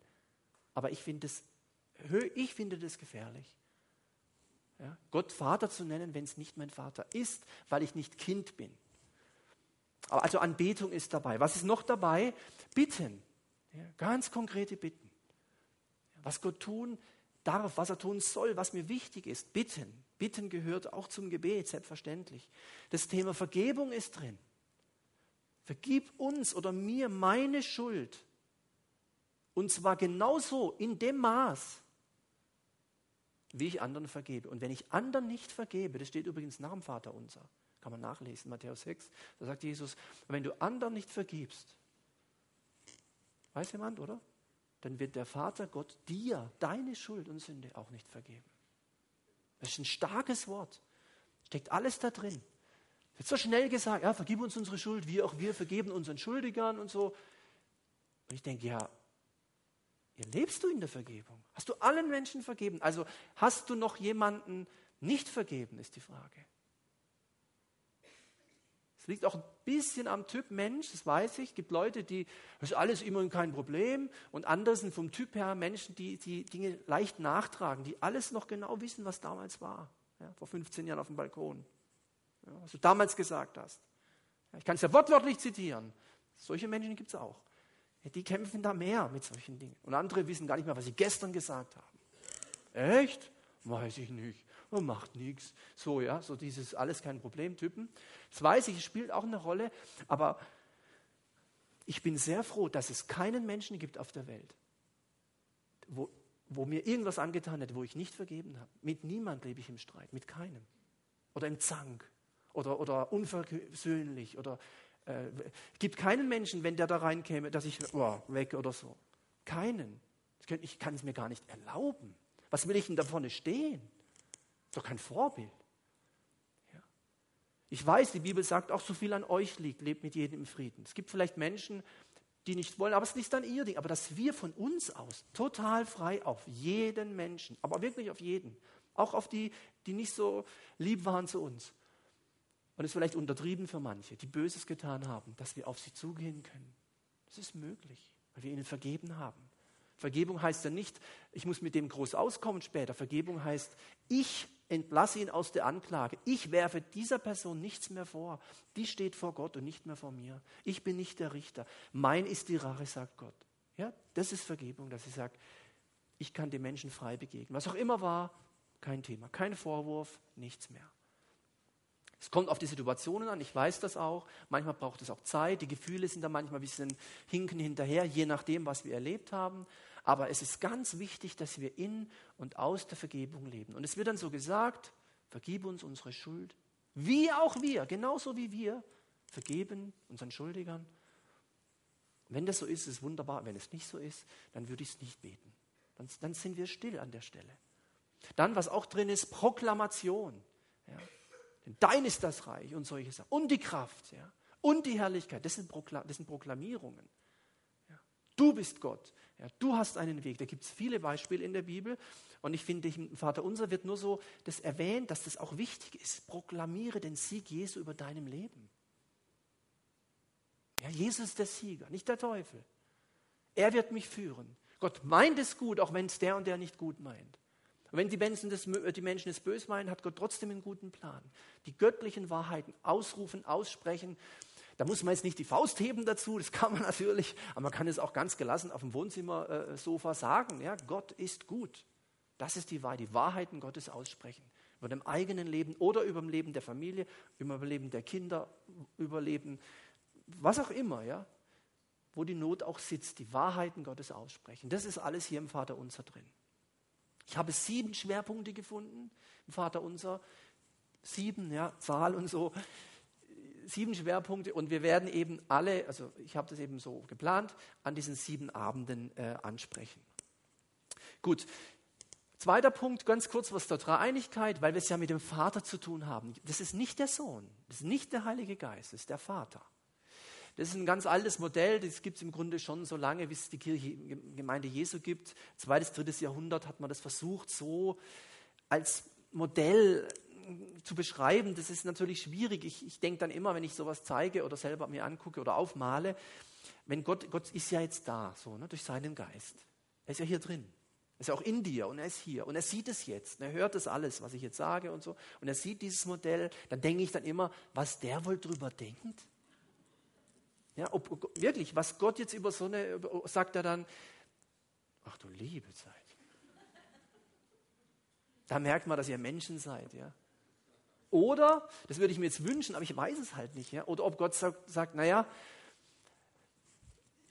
Aber ich finde das, ich finde das gefährlich. Ja, Gott Vater zu nennen, wenn es nicht mein Vater ist, weil ich nicht Kind bin. Also Anbetung ist dabei. Was ist noch dabei? Bitten. Ja, ganz konkrete Bitten. Was Gott tun darf, was er tun soll, was mir wichtig ist. Bitten. Bitten gehört auch zum Gebet, selbstverständlich. Das Thema Vergebung ist drin. Vergib uns oder mir meine Schuld. Und zwar genauso in dem Maß, wie ich anderen vergebe. Und wenn ich anderen nicht vergebe, das steht übrigens nach dem Vater unser, kann man nachlesen, Matthäus 6, da sagt Jesus, wenn du anderen nicht vergibst, weiß jemand, oder? Dann wird der Vater Gott dir deine Schuld und Sünde auch nicht vergeben. Das ist ein starkes Wort. Steckt alles da drin. Wird so schnell gesagt, ja, vergib uns unsere Schuld, wie auch wir vergeben unseren Schuldigern und so. Und ich denke, ja, lebst du in der Vergebung? Hast du allen Menschen vergeben? Also hast du noch jemanden nicht vergeben, ist die Frage. Es liegt auch ein bisschen am Typ Mensch, das weiß ich. Es gibt Leute, die, das ist alles immer kein Problem. Und andere sind vom Typ her Menschen, die die Dinge leicht nachtragen, die alles noch genau wissen, was damals war. Ja, vor 15 Jahren auf dem Balkon was du damals gesagt hast. Ich kann es ja wortwörtlich zitieren. Solche Menschen gibt es auch. Die kämpfen da mehr mit solchen Dingen. Und andere wissen gar nicht mehr, was sie gestern gesagt haben. Echt? Weiß ich nicht. Und macht nichts. So, ja, so dieses alles kein Problem-Typen. Das weiß ich, es spielt auch eine Rolle. Aber ich bin sehr froh, dass es keinen Menschen gibt auf der Welt, wo, wo mir irgendwas angetan hat, wo ich nicht vergeben habe. Mit niemand lebe ich im Streit, mit keinem. Oder im Zank oder, oder unversöhnlich oder äh, gibt keinen Menschen, wenn der da reinkäme, dass ich oh, weg oder so. Keinen. Ich kann es mir gar nicht erlauben. Was will ich denn da vorne stehen? Doch kein Vorbild. Ja. Ich weiß, die Bibel sagt auch, so viel an euch liegt, lebt mit jedem im Frieden. Es gibt vielleicht Menschen, die nicht wollen, aber es ist nicht dann ihr Ding. Aber dass wir von uns aus total frei auf jeden Menschen, aber wirklich auf jeden, auch auf die, die nicht so lieb waren zu uns, und es ist vielleicht untertrieben für manche, die Böses getan haben, dass wir auf sie zugehen können. Das ist möglich, weil wir ihnen vergeben haben. Vergebung heißt ja nicht, ich muss mit dem groß auskommen später. Vergebung heißt, ich entlasse ihn aus der Anklage. Ich werfe dieser Person nichts mehr vor. Die steht vor Gott und nicht mehr vor mir. Ich bin nicht der Richter. Mein ist die Rache, sagt Gott. Ja, das ist Vergebung, dass ich sage, ich kann dem Menschen frei begegnen. Was auch immer war, kein Thema, kein Vorwurf, nichts mehr. Es kommt auf die Situationen an, ich weiß das auch. Manchmal braucht es auch Zeit. Die Gefühle sind da manchmal ein bisschen hinken hinterher, je nachdem, was wir erlebt haben. Aber es ist ganz wichtig, dass wir in und aus der Vergebung leben. Und es wird dann so gesagt, vergib uns unsere Schuld, wie auch wir, genauso wie wir, vergeben unseren Schuldigern. Wenn das so ist, ist es wunderbar. Wenn es nicht so ist, dann würde ich es nicht beten. Dann, dann, sind wir still an der Stelle. Dann, was auch drin ist, Proklamation. Ja. Denn dein ist das Reich und solche Sachen. Und die Kraft. Ja. Und die Herrlichkeit. Das sind, Prokla das sind Proklamierungen. Ja. Du bist Gott. Ja. Du hast einen Weg. Da gibt es viele Beispiele in der Bibel. Und ich finde, im Vater unser wird nur so das erwähnt, dass das auch wichtig ist. Proklamiere den Sieg Jesu über deinem Leben. Ja, Jesus ist der Sieger, nicht der Teufel. Er wird mich führen. Gott meint es gut, auch wenn es der und der nicht gut meint. Und wenn die Menschen, das, die Menschen es böse meinen, hat Gott trotzdem einen guten Plan. Die göttlichen Wahrheiten ausrufen, aussprechen. Da muss man jetzt nicht die Faust heben dazu, das kann man natürlich, aber man kann es auch ganz gelassen auf dem Wohnzimmersofa sagen. Ja, Gott ist gut. Das ist die Wahrheit, die Wahrheiten Gottes aussprechen. Über dem eigenen Leben oder über dem Leben der Familie, über dem Leben der Kinder, über Leben, was auch immer, ja. Wo die Not auch sitzt, die Wahrheiten Gottes aussprechen. Das ist alles hier im Vater Unser drin. Ich habe sieben Schwerpunkte gefunden im Vater Unser. Sieben, ja, Zahl und so. Sieben Schwerpunkte und wir werden eben alle, also ich habe das eben so geplant, an diesen sieben Abenden äh, ansprechen. Gut, Zweiter Punkt, ganz kurz was zur Dreieinigkeit, weil wir es ja mit dem Vater zu tun haben. Das ist nicht der Sohn, das ist nicht der Heilige Geist, das ist der Vater. Das ist ein ganz altes Modell, das gibt es im Grunde schon so lange, wie es die Kirche, Gemeinde Jesu gibt. Zweites, drittes Jahrhundert hat man das versucht, so als Modell zu beschreiben. Das ist natürlich schwierig. Ich, ich denke dann immer, wenn ich sowas zeige oder selber mir angucke oder aufmale, wenn Gott, Gott ist ja jetzt da, so, ne, durch seinen Geist. Er ist ja hier drin. Er ist ja auch in dir und er ist hier und er sieht es jetzt. Und er hört das alles, was ich jetzt sage und so. Und er sieht dieses Modell. Dann denke ich dann immer, was der wohl drüber denkt. Ja, ob, wirklich, was Gott jetzt über so eine, sagt er dann, ach du liebe Zeit. Da merkt man, dass ihr Menschen seid, ja. Oder, das würde ich mir jetzt wünschen, aber ich weiß es halt nicht, ja. Oder ob Gott sagt, sagt naja,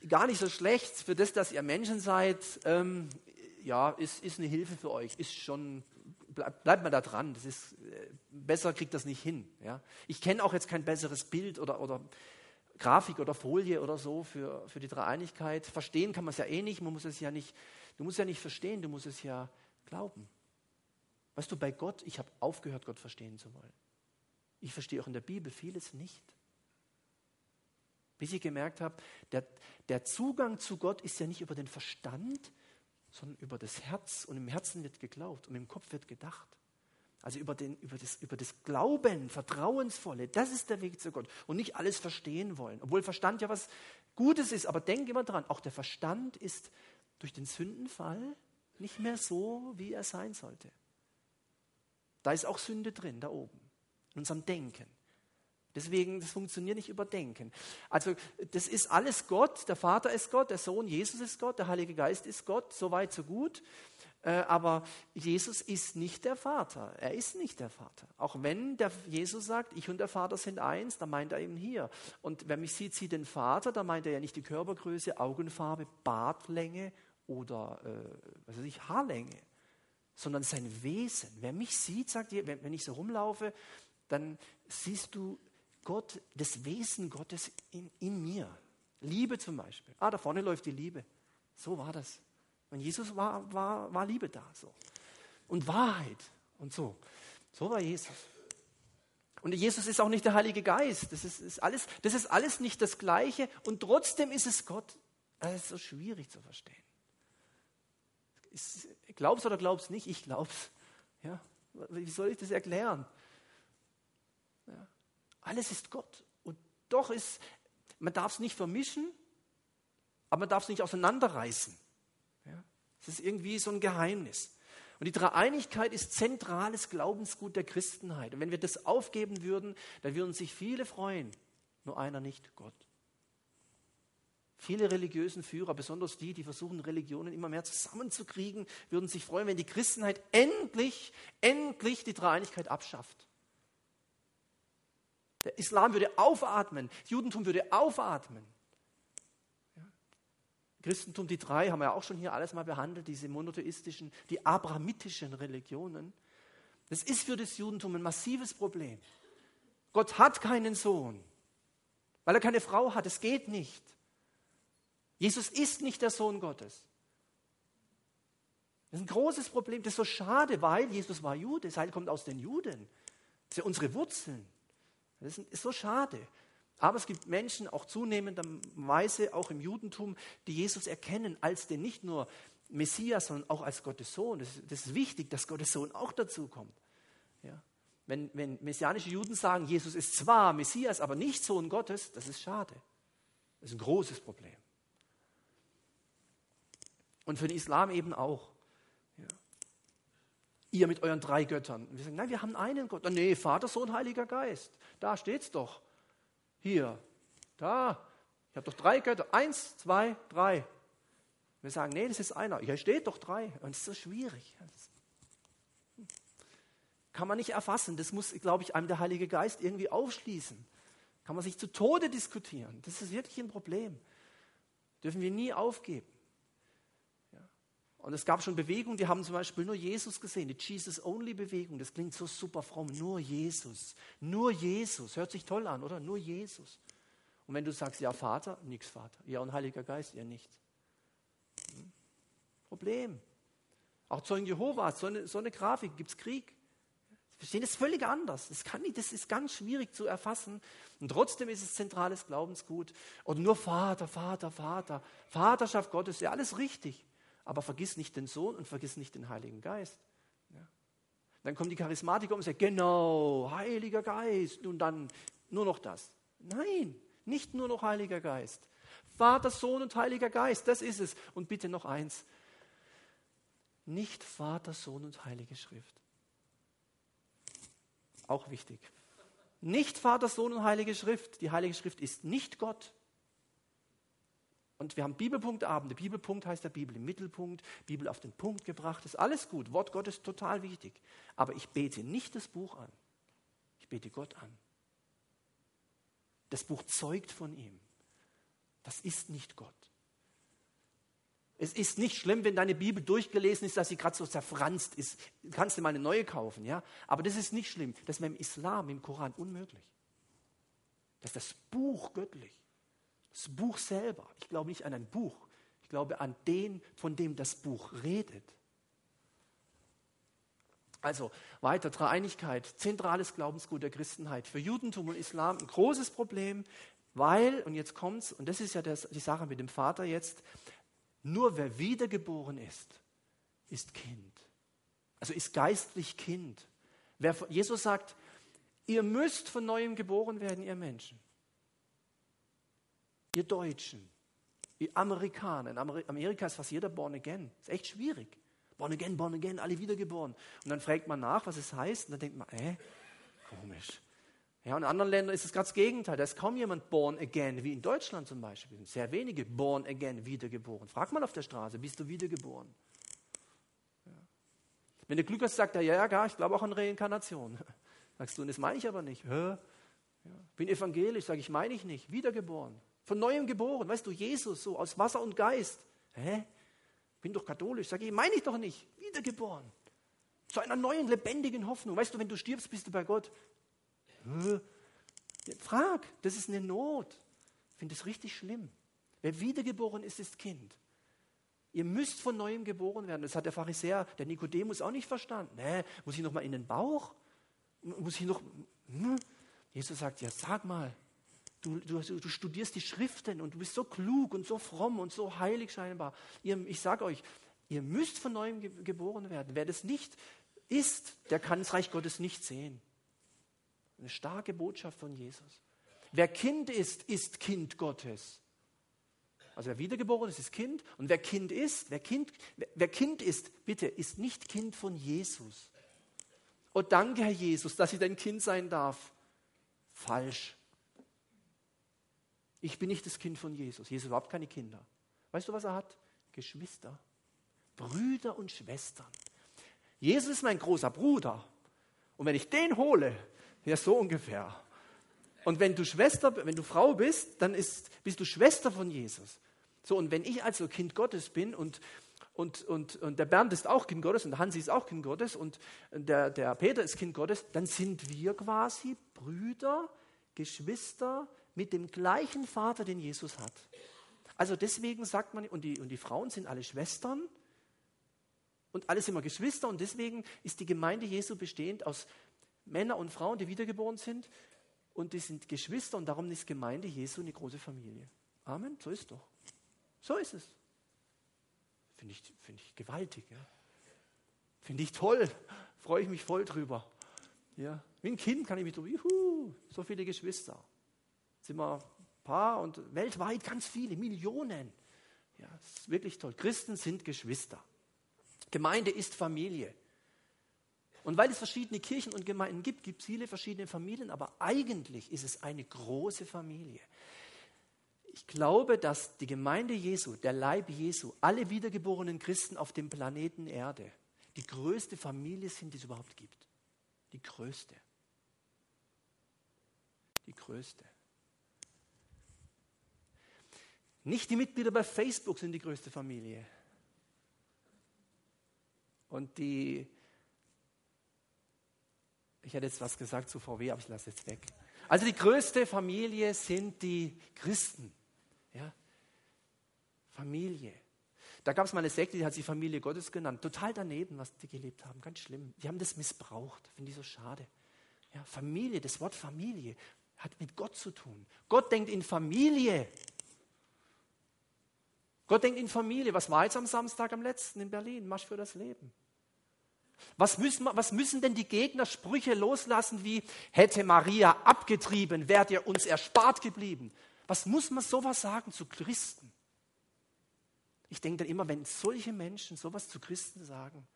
gar nicht so schlecht für das, dass ihr Menschen seid, ähm, ja, ist, ist eine Hilfe für euch, ist schon, bleibt bleib mal da dran, das ist, äh, besser kriegt das nicht hin, ja. Ich kenne auch jetzt kein besseres Bild oder, oder Grafik oder Folie oder so für, für die Dreieinigkeit. Verstehen kann man es ja eh nicht, man muss es ja nicht, du musst ja nicht verstehen, du musst es ja glauben. Weißt du, bei Gott, ich habe aufgehört, Gott verstehen zu wollen. Ich verstehe auch in der Bibel vieles nicht. Bis ich gemerkt habe, der, der Zugang zu Gott ist ja nicht über den Verstand, sondern über das Herz. Und im Herzen wird geglaubt und im Kopf wird gedacht. Also über, den, über, das, über das Glauben, Vertrauensvolle, das ist der Weg zu Gott. Und nicht alles verstehen wollen. Obwohl Verstand ja was Gutes ist, aber denk immer dran, auch der Verstand ist durch den Sündenfall nicht mehr so, wie er sein sollte. Da ist auch Sünde drin, da oben, in unserem Denken. Deswegen, das funktioniert nicht über Denken. Also, das ist alles Gott. Der Vater ist Gott, der Sohn Jesus ist Gott, der Heilige Geist ist Gott. So weit, so gut. Äh, aber Jesus ist nicht der Vater. Er ist nicht der Vater. Auch wenn der Jesus sagt, ich und der Vater sind eins, dann meint er eben hier. Und wer mich sieht, sieht den Vater, da meint er ja nicht die Körpergröße, Augenfarbe, Bartlänge oder äh, was weiß ich, Haarlänge, sondern sein Wesen. Wer mich sieht, sagt ihr, wenn, wenn ich so rumlaufe, dann siehst du Gott, das Wesen Gottes in, in mir. Liebe zum Beispiel. Ah, da vorne läuft die Liebe. So war das. Und Jesus war, war, war Liebe da. So. Und Wahrheit und so. So war Jesus. Und Jesus ist auch nicht der Heilige Geist. Das ist, ist, alles, das ist alles nicht das Gleiche. Und trotzdem ist es Gott. Das ist so schwierig zu verstehen. Glaubst oder glaubst nicht? Ich glaub's. Ja? Wie soll ich das erklären? Ja? Alles ist Gott. Und doch ist, man darf es nicht vermischen, aber man darf es nicht auseinanderreißen. Es ist irgendwie so ein Geheimnis. Und die Dreieinigkeit ist zentrales Glaubensgut der Christenheit. Und wenn wir das aufgeben würden, dann würden sich viele freuen. Nur einer nicht, Gott. Viele religiösen Führer, besonders die, die versuchen, Religionen immer mehr zusammenzukriegen, würden sich freuen, wenn die Christenheit endlich, endlich die Dreieinigkeit abschafft. Der Islam würde aufatmen, Judentum würde aufatmen. Christentum, die drei, haben wir ja auch schon hier alles mal behandelt, diese monotheistischen, die abrahamitischen Religionen. Das ist für das Judentum ein massives Problem. Gott hat keinen Sohn, weil er keine Frau hat. Es geht nicht. Jesus ist nicht der Sohn Gottes. Das ist ein großes Problem. Das ist so schade, weil Jesus war Jude. Das Heil kommt aus den Juden. Das sind unsere Wurzeln. Das ist so schade. Aber es gibt Menschen, auch zunehmenderweise, auch im Judentum, die Jesus erkennen als den nicht nur Messias, sondern auch als Gottes Sohn. Das, das ist wichtig, dass Gottes Sohn auch dazu kommt. Ja. Wenn, wenn messianische Juden sagen, Jesus ist zwar Messias, aber nicht Sohn Gottes, das ist schade. Das ist ein großes Problem. Und für den Islam eben auch. Ja. Ihr mit euren drei Göttern. Wir sagen, nein, wir haben einen Gott. Nee, Vater, Sohn, Heiliger Geist. Da steht's doch. Hier, da. Ich habe doch drei Götter. Eins, zwei, drei. Wir sagen, nee, das ist einer. Hier steht doch drei. Und es ist so schwierig. Kann man nicht erfassen. Das muss, glaube ich, einem der Heilige Geist irgendwie aufschließen. Kann man sich zu Tode diskutieren. Das ist wirklich ein Problem. Dürfen wir nie aufgeben. Und es gab schon Bewegungen, die haben zum Beispiel nur Jesus gesehen, die Jesus-Only-Bewegung. Das klingt so super fromm. Nur Jesus. Nur Jesus. Hört sich toll an, oder? Nur Jesus. Und wenn du sagst, ja, Vater, nichts Vater. Ja, und Heiliger Geist, ja, nichts. Hm? Problem. Auch Zeugen Jehovas, so eine, so eine Grafik, gibt es Krieg. Verstehen das völlig anders. Das, kann nicht, das ist ganz schwierig zu erfassen. Und trotzdem ist es zentrales Glaubensgut. Und nur Vater, Vater, Vater. Vaterschaft Gottes, ja, alles richtig aber vergiss nicht den Sohn und vergiss nicht den Heiligen Geist. Ja. Dann kommen die Charismatiker und sagen, genau, Heiliger Geist und dann nur noch das. Nein, nicht nur noch Heiliger Geist. Vater, Sohn und Heiliger Geist, das ist es. Und bitte noch eins, nicht Vater, Sohn und Heilige Schrift. Auch wichtig. Nicht Vater, Sohn und Heilige Schrift. Die Heilige Schrift ist nicht Gott. Und wir haben Bibelpunktabende. Bibelpunkt heißt der Bibel im Mittelpunkt, Bibel auf den Punkt gebracht. Ist alles gut. Wort Gottes total wichtig. Aber ich bete nicht das Buch an. Ich bete Gott an. Das Buch zeugt von ihm. Das ist nicht Gott. Es ist nicht schlimm, wenn deine Bibel durchgelesen ist, dass sie gerade so zerfranst ist. Du kannst dir mal eine neue kaufen, ja? Aber das ist nicht schlimm. Das ist im Islam, im Koran unmöglich. Das ist das Buch göttlich. Das Buch selber. Ich glaube nicht an ein Buch. Ich glaube an den, von dem das Buch redet. Also weiter Dreieinigkeit, zentrales Glaubensgut der Christenheit. Für Judentum und Islam ein großes Problem, weil, und jetzt kommt's, und das ist ja das, die Sache mit dem Vater jetzt, nur wer wiedergeboren ist, ist Kind. Also ist geistlich Kind. Wer, Jesus sagt, ihr müsst von neuem geboren werden, ihr Menschen ihr Deutschen, ihr Amerikaner. In Amerika ist fast jeder born again. Ist echt schwierig. Born again, born again, alle wiedergeboren. Und dann fragt man nach, was es heißt, und dann denkt man, äh, komisch. Ja, und in anderen Ländern ist es ganz das Gegenteil. Da ist kaum jemand born again, wie in Deutschland zum Beispiel. Sehr wenige born again, wiedergeboren. Frag mal auf der Straße, bist du wiedergeboren? Ja. Wenn du Glück hast, sagt er, ja, ja, ich glaube auch an Reinkarnation. Sagst du, und das meine ich aber nicht. Ja. Bin evangelisch, sage ich, meine ich nicht. Wiedergeboren. Von neuem geboren, weißt du, Jesus, so aus Wasser und Geist. Hä? Bin doch katholisch. Sag ich, meine ich doch nicht. Wiedergeboren. Zu einer neuen, lebendigen Hoffnung. Weißt du, wenn du stirbst, bist du bei Gott. Hä? Frag, das ist eine Not. Ich finde das richtig schlimm. Wer wiedergeboren ist, ist Kind. Ihr müsst von neuem geboren werden. Das hat der Pharisäer, der Nikodemus auch nicht verstanden. Nee, muss ich noch mal in den Bauch? Muss ich noch? Hm? Jesus sagt, ja, sag mal, Du, du, du, studierst die Schriften und du bist so klug und so fromm und so heilig scheinbar. Ihr, ich sage euch, ihr müsst von neuem ge geboren werden. Wer das nicht ist, der kann das Reich Gottes nicht sehen. Eine starke Botschaft von Jesus. Wer Kind ist, ist Kind Gottes. Also wer wiedergeboren ist, ist Kind. Und wer Kind ist, wer Kind, wer, wer Kind ist, bitte, ist nicht Kind von Jesus. Oh danke, Herr Jesus, dass ich dein Kind sein darf. Falsch. Ich bin nicht das Kind von Jesus. Jesus hat überhaupt keine Kinder. Weißt du, was er hat? Geschwister. Brüder und Schwestern. Jesus ist mein großer Bruder. Und wenn ich den hole, ja, so ungefähr. Und wenn du Schwester, wenn du Frau bist, dann ist, bist du Schwester von Jesus. So, und wenn ich also Kind Gottes bin und, und, und, und der Bernd ist auch Kind Gottes und der Hansi ist auch Kind Gottes und der, der Peter ist Kind Gottes, dann sind wir quasi Brüder, Geschwister mit dem gleichen Vater, den Jesus hat. Also deswegen sagt man, und die, und die Frauen sind alle Schwestern und alle sind wir Geschwister und deswegen ist die Gemeinde Jesu bestehend aus Männern und Frauen, die wiedergeboren sind und die sind Geschwister und darum ist Gemeinde Jesu eine große Familie. Amen, so ist doch. So ist es. Finde ich, find ich gewaltig. Ja? Finde ich toll. Freue ich mich voll drüber. Ja? Wie ein Kind kann ich mich drüber, juhu, so viele Geschwister. Sind wir ein paar und weltweit ganz viele, Millionen. Ja, ist wirklich toll. Christen sind Geschwister. Gemeinde ist Familie. Und weil es verschiedene Kirchen und Gemeinden gibt, gibt es viele verschiedene Familien, aber eigentlich ist es eine große Familie. Ich glaube, dass die Gemeinde Jesu, der Leib Jesu, alle wiedergeborenen Christen auf dem Planeten Erde die größte Familie sind, die es überhaupt gibt. Die größte. Die größte. Nicht die Mitglieder bei Facebook sind die größte Familie. Und die, ich hätte jetzt was gesagt zu VW, aber ich lasse jetzt weg. Also die größte Familie sind die Christen. Ja? Familie. Da gab es mal eine Sekte, die hat sich Familie Gottes genannt. Total daneben, was die gelebt haben. Ganz schlimm. Die haben das missbraucht. Finde ich so schade. Ja, Familie, das Wort Familie hat mit Gott zu tun. Gott denkt in Familie. Gott denkt in Familie. Was war jetzt am Samstag am letzten in Berlin? Marsch für das Leben. Was müssen, was müssen denn die Gegner Sprüche loslassen wie, hätte Maria abgetrieben, wärt ihr uns erspart geblieben? Was muss man sowas sagen zu Christen? Ich denke dann immer, wenn solche Menschen sowas zu Christen sagen,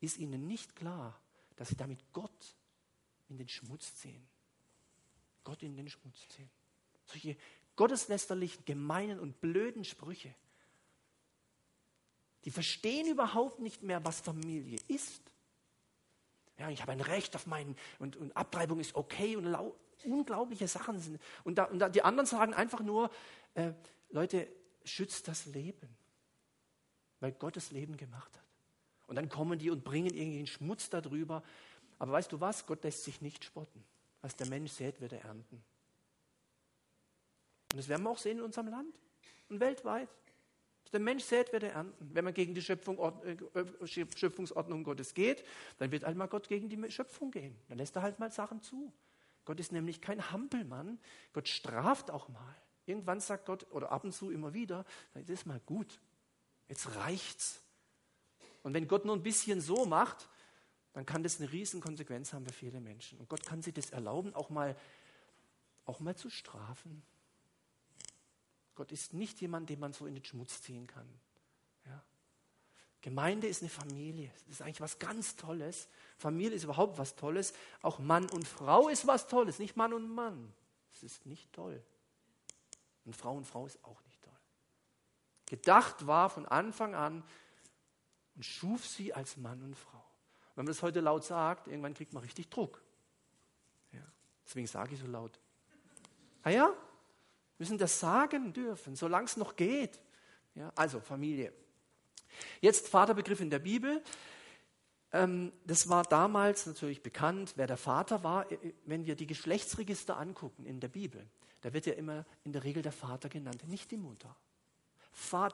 ist ihnen nicht klar, dass sie damit Gott in den Schmutz ziehen. Gott in den Schmutz ziehen. Solche gotteslästerlichen, gemeinen und blöden Sprüche. Die verstehen überhaupt nicht mehr, was Familie ist. Ja, ich habe ein Recht auf meinen, und, und Abtreibung ist okay und lau, unglaubliche Sachen sind. Und, da, und da, die anderen sagen einfach nur, äh, Leute, schützt das Leben, weil Gott das Leben gemacht hat. Und dann kommen die und bringen irgendwie einen Schmutz darüber. Aber weißt du was? Gott lässt sich nicht spotten. Was der Mensch sät, wird er ernten. Und das werden wir auch sehen in unserem Land und weltweit. Der Mensch sät, wird er ernten. Wenn man gegen die Schöpfung, äh, Schöpfungsordnung Gottes geht, dann wird halt mal Gott gegen die Schöpfung gehen. Dann lässt er halt mal Sachen zu. Gott ist nämlich kein Hampelmann. Gott straft auch mal. Irgendwann sagt Gott, oder ab und zu immer wieder, das ist mal gut. Jetzt reicht's. Und wenn Gott nur ein bisschen so macht, dann kann das eine riesen Konsequenz haben für viele Menschen. Und Gott kann sich das erlauben, auch mal, auch mal zu strafen. Gott ist nicht jemand, den man so in den Schmutz ziehen kann. Ja. Gemeinde ist eine Familie. Das ist eigentlich was ganz Tolles. Familie ist überhaupt was Tolles. Auch Mann und Frau ist was Tolles, nicht Mann und Mann. Das ist nicht toll. Und Frau und Frau ist auch nicht toll. Gedacht war von Anfang an und schuf sie als Mann und Frau. Wenn man das heute laut sagt, irgendwann kriegt man richtig Druck. Ja. Deswegen sage ich so laut. Ah ja, müssen das sagen dürfen, solange es noch geht. Ja, also Familie. Jetzt Vaterbegriff in der Bibel. Ähm, das war damals natürlich bekannt, wer der Vater war. Äh, wenn wir die Geschlechtsregister angucken in der Bibel, da wird ja immer in der Regel der Vater genannt, nicht die Mutter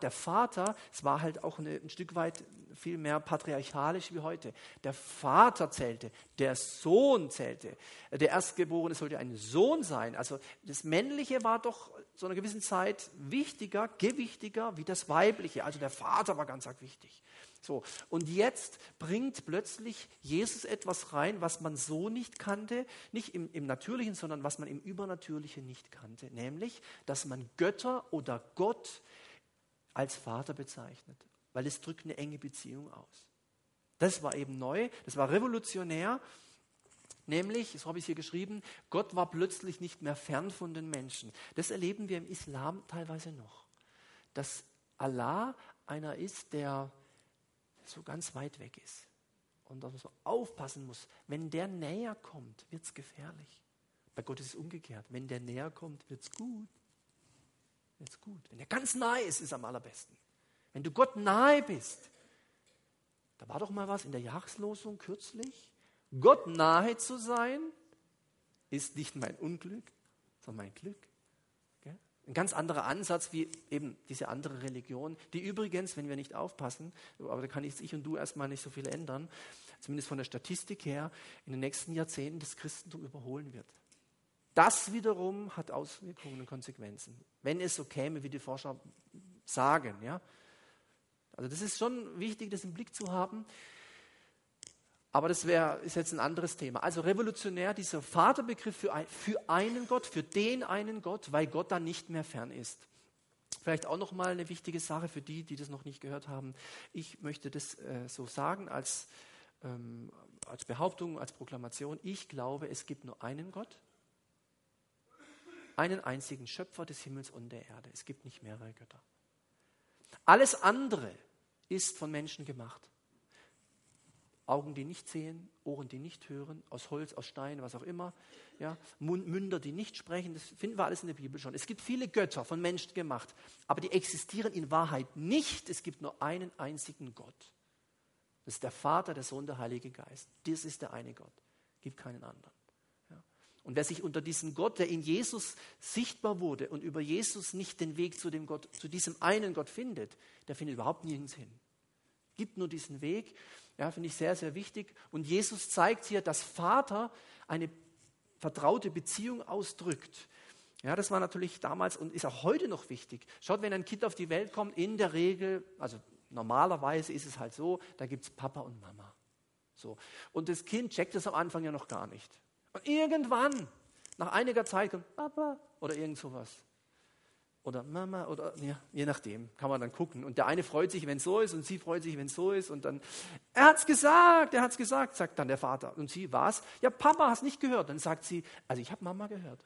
der Vater, es war halt auch ein Stück weit viel mehr patriarchalisch wie heute. Der Vater zählte, der Sohn zählte. Der Erstgeborene sollte ein Sohn sein. Also das Männliche war doch zu einer gewissen Zeit wichtiger, gewichtiger wie das Weibliche. Also der Vater war ganz arg wichtig. So, und jetzt bringt plötzlich Jesus etwas rein, was man so nicht kannte, nicht im, im Natürlichen, sondern was man im Übernatürlichen nicht kannte, nämlich, dass man Götter oder Gott als Vater bezeichnet, weil es drückt eine enge Beziehung aus. Das war eben neu, das war revolutionär. Nämlich, so habe ich es hier geschrieben, Gott war plötzlich nicht mehr fern von den Menschen. Das erleben wir im Islam teilweise noch. Dass Allah einer ist, der so ganz weit weg ist. Und dass man so aufpassen muss. Wenn der näher kommt, wird es gefährlich. Bei Gott ist es umgekehrt. Wenn der näher kommt, wird es gut. Wird es gut. Wenn er ganz nahe ist, ist es am allerbesten. Wenn du Gott nahe bist, da war doch mal was in der Jahreslosung kürzlich. Gott nahe zu sein, ist nicht mein Unglück, sondern mein Glück. Ein ganz anderer Ansatz wie eben diese andere Religion, die übrigens, wenn wir nicht aufpassen, aber da kann ich, ich und du erstmal nicht so viel ändern, zumindest von der Statistik her, in den nächsten Jahrzehnten das Christentum überholen wird. Das wiederum hat Auswirkungen und Konsequenzen, wenn es so käme, wie die Forscher sagen. Ja? Also das ist schon wichtig, das im Blick zu haben. Aber das wär, ist jetzt ein anderes Thema. Also revolutionär dieser Vaterbegriff für, ein, für einen Gott, für den einen Gott, weil Gott dann nicht mehr fern ist. Vielleicht auch noch mal eine wichtige Sache für die, die das noch nicht gehört haben. Ich möchte das äh, so sagen als, ähm, als Behauptung, als Proklamation. Ich glaube, es gibt nur einen Gott, einen einzigen Schöpfer des Himmels und der Erde. Es gibt nicht mehrere Götter. Alles andere ist von Menschen gemacht. Augen, die nicht sehen, Ohren, die nicht hören, aus Holz, aus Stein, was auch immer, ja, Münder, die nicht sprechen, das finden wir alles in der Bibel schon. Es gibt viele Götter von Menschen gemacht, aber die existieren in Wahrheit nicht. Es gibt nur einen einzigen Gott. Das ist der Vater, der Sohn, der Heilige Geist. Das ist der eine Gott. Gibt keinen anderen. Ja. Und wer sich unter diesem Gott, der in Jesus sichtbar wurde und über Jesus nicht den Weg zu, dem Gott, zu diesem einen Gott findet, der findet überhaupt nirgends hin. Gibt nur diesen Weg ja, finde ich sehr, sehr wichtig. Und Jesus zeigt hier, dass Vater eine vertraute Beziehung ausdrückt. Ja, das war natürlich damals und ist auch heute noch wichtig. Schaut, wenn ein Kind auf die Welt kommt, in der Regel, also normalerweise ist es halt so, da gibt es Papa und Mama. So. Und das Kind checkt das am Anfang ja noch gar nicht. Und irgendwann, nach einiger Zeit, kommt Papa oder irgend sowas oder Mama oder ja, je nachdem, kann man dann gucken. Und der eine freut sich, wenn es so ist und sie freut sich, wenn es so ist und dann, er hat es gesagt, er hat es gesagt, sagt dann der Vater. Und sie, was? Ja, Papa hast nicht gehört. Dann sagt sie, also ich habe Mama gehört.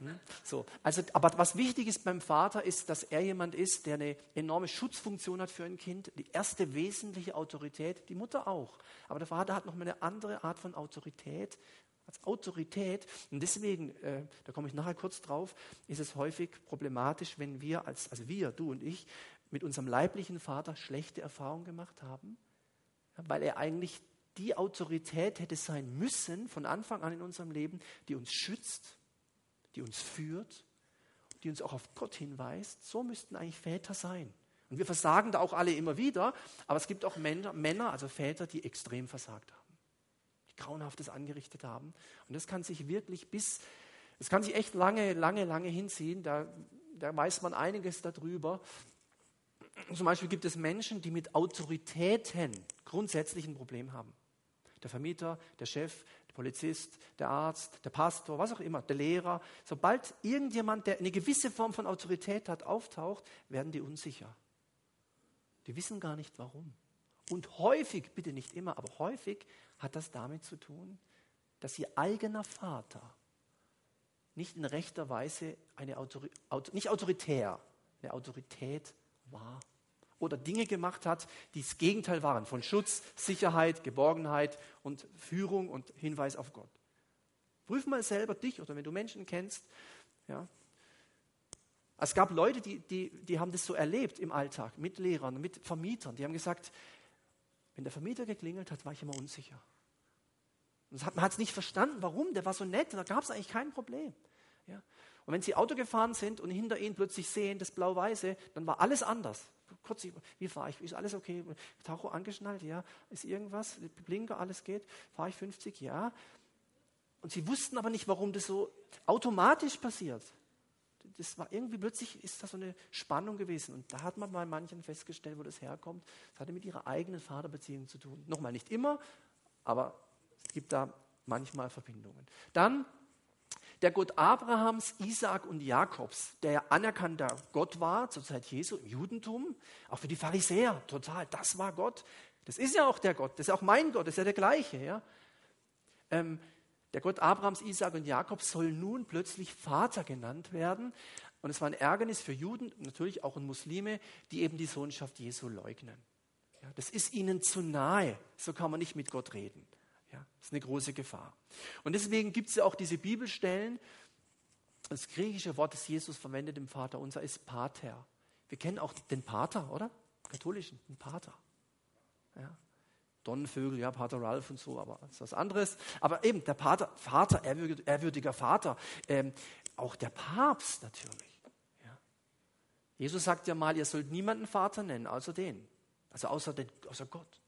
Hm? So, also, aber was wichtig ist beim Vater, ist, dass er jemand ist, der eine enorme Schutzfunktion hat für ein Kind. Die erste wesentliche Autorität, die Mutter auch. Aber der Vater hat noch mal eine andere Art von Autorität, als Autorität. Und deswegen, äh, da komme ich nachher kurz drauf, ist es häufig problematisch, wenn wir als, also wir, du und ich, mit unserem leiblichen Vater schlechte Erfahrungen gemacht haben, weil er eigentlich die Autorität hätte sein müssen von Anfang an in unserem Leben, die uns schützt, die uns führt, die uns auch auf Gott hinweist. So müssten eigentlich Väter sein. Und wir versagen da auch alle immer wieder, aber es gibt auch Männer, Männer also Väter, die extrem versagt haben. Grauenhaftes angerichtet haben. Und das kann sich wirklich bis, das kann sich echt lange, lange, lange hinziehen. Da, da weiß man einiges darüber. Zum Beispiel gibt es Menschen, die mit Autoritäten grundsätzlich ein Problem haben. Der Vermieter, der Chef, der Polizist, der Arzt, der Pastor, was auch immer, der Lehrer. Sobald irgendjemand, der eine gewisse Form von Autorität hat, auftaucht, werden die unsicher. Die wissen gar nicht warum. Und häufig, bitte nicht immer, aber häufig hat das damit zu tun, dass ihr eigener Vater nicht in rechter Weise eine Autori Autor nicht autoritär, eine Autorität war oder Dinge gemacht hat, die das Gegenteil waren von Schutz, Sicherheit, Geborgenheit und Führung und Hinweis auf Gott. Prüf mal selber dich oder wenn du Menschen kennst. Ja. Es gab Leute, die, die, die haben das so erlebt im Alltag mit Lehrern, mit Vermietern. Die haben gesagt, wenn der Vermieter geklingelt hat, war ich immer unsicher. Und man hat es nicht verstanden, warum, der war so nett, da gab es eigentlich kein Problem. Ja? Und wenn sie Auto gefahren sind und hinter ihnen plötzlich sehen, das Blau-Weiße, dann war alles anders. Kurz, wie fahre ich? Ist alles okay? Tacho angeschnallt? Ja. Ist irgendwas? Blinker, alles geht? Fahre ich 50? Ja. Und sie wussten aber nicht, warum das so automatisch passiert das war irgendwie plötzlich ist da so eine Spannung gewesen. Und da hat man bei manchen festgestellt, wo das herkommt. Das hatte mit ihrer eigenen Vaterbeziehung zu tun. Nochmal nicht immer, aber es gibt da manchmal Verbindungen. Dann der Gott Abrahams, Isaak und Jakobs, der ja anerkannter Gott war zur Zeit Jesu im Judentum, auch für die Pharisäer total, das war Gott. Das ist ja auch der Gott, das ist auch mein Gott, das ist ja der gleiche. Ja? Ähm, Der Gott Abrahams, Isaac und Jakob soll nun plötzlich Vater genannt werden. Und es war ein Ärgernis für Juden, natürlich auch und Muslime, die eben die Sohnschaft Jesu leugnen. Ja, das ist ihnen zu nahe. So kann man nicht mit Gott reden. Ja, das ist eine große Gefahr. Und deswegen gibt es ja auch diese Bibelstellen. Das griechische Wort, das Jesus verwendet im Vater unser, ist Pater. Wir kennen auch den Pater, oder? Katholischen, den Pater. Ja. Donnenvögel, ja, Pater Ralph und so, aber das ist was anderes. Aber eben der Pater, Vater, ehrwürdiger Vater, ähm, auch der Papst natürlich. Ja. Jesus sagt ja mal, ihr sollt niemanden Vater nennen, außer den, also außer, den, außer Gott.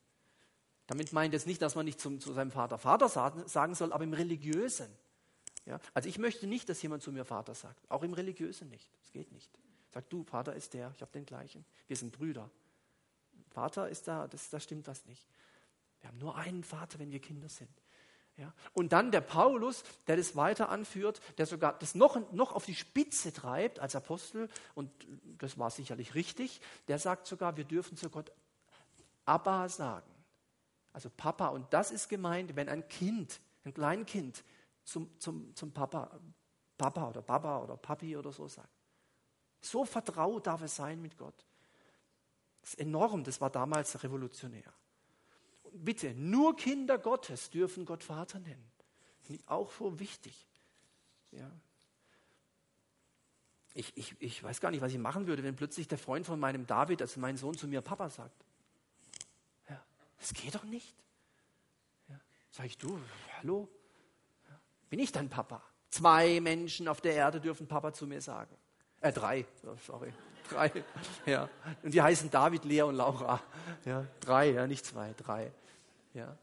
Damit meint es nicht, dass man nicht zum, zu seinem Vater Vater sagen soll, aber im Religiösen. Ja? Also ich möchte nicht, dass jemand zu mir Vater sagt, auch im Religiösen nicht. Das geht nicht. Sag du, Vater ist der, ich habe den gleichen. Wir sind Brüder. Vater ist da, das, da stimmt das nicht. Wir haben nur einen Vater, wenn wir Kinder sind. Ja? Und dann der Paulus, der das weiter anführt, der sogar das noch, noch auf die Spitze treibt als Apostel, und das war sicherlich richtig, der sagt sogar, wir dürfen zu Gott Abba sagen. Also Papa. Und das ist gemeint, wenn ein Kind, ein Kleinkind zum, zum, zum Papa, Papa oder Papa oder Papi oder so sagt. So vertraut darf es sein mit Gott. Das ist enorm, das war damals revolutionär bitte, nur Kinder Gottes dürfen Gott Vater nennen. Finde ich auch so wichtig. Ja. Ich, ich, ich weiß gar nicht, was ich machen würde, wenn plötzlich der Freund von meinem David, also mein Sohn, zu mir Papa sagt. Ja, das geht doch nicht. Ja. Sag ich, du, hallo? Ja. Bin ich dein Papa? Zwei Menschen auf der Erde dürfen Papa zu mir sagen. Äh, drei, oh, sorry. Drei, ja. Und die heißen David, Lea und Laura. Ja, drei, ja, nicht zwei, drei. Ja.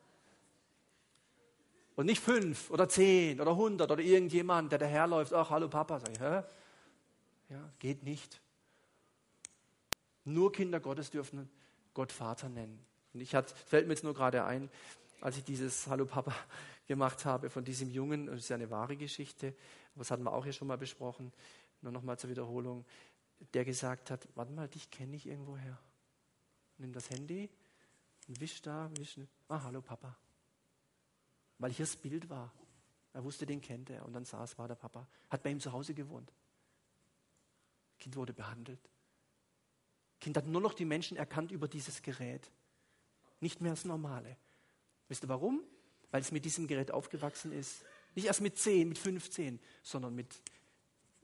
Und nicht fünf oder zehn oder hundert oder irgendjemand, der daherläuft, ach, hallo Papa, sag ich, hä? Ja, geht nicht. Nur Kinder Gottes dürfen Gott Vater nennen. Und ich hat, fällt mir jetzt nur gerade ein, als ich dieses Hallo Papa gemacht habe von diesem Jungen, das ist ja eine wahre Geschichte, das hatten wir auch hier schon mal besprochen, nur noch mal zur Wiederholung, der gesagt hat, warte mal, dich kenne ich irgendwoher. Nimm das Handy, und wischt da, wischt. Ah, hallo Papa. Weil hier das Bild war. Er wusste, den kennt er. Und dann saß, war der Papa. Hat bei ihm zu Hause gewohnt. Kind wurde behandelt. Kind hat nur noch die Menschen erkannt über dieses Gerät. Nicht mehr das Normale. Wisst ihr warum? Weil es mit diesem Gerät aufgewachsen ist. Nicht erst mit 10, mit 15, sondern mit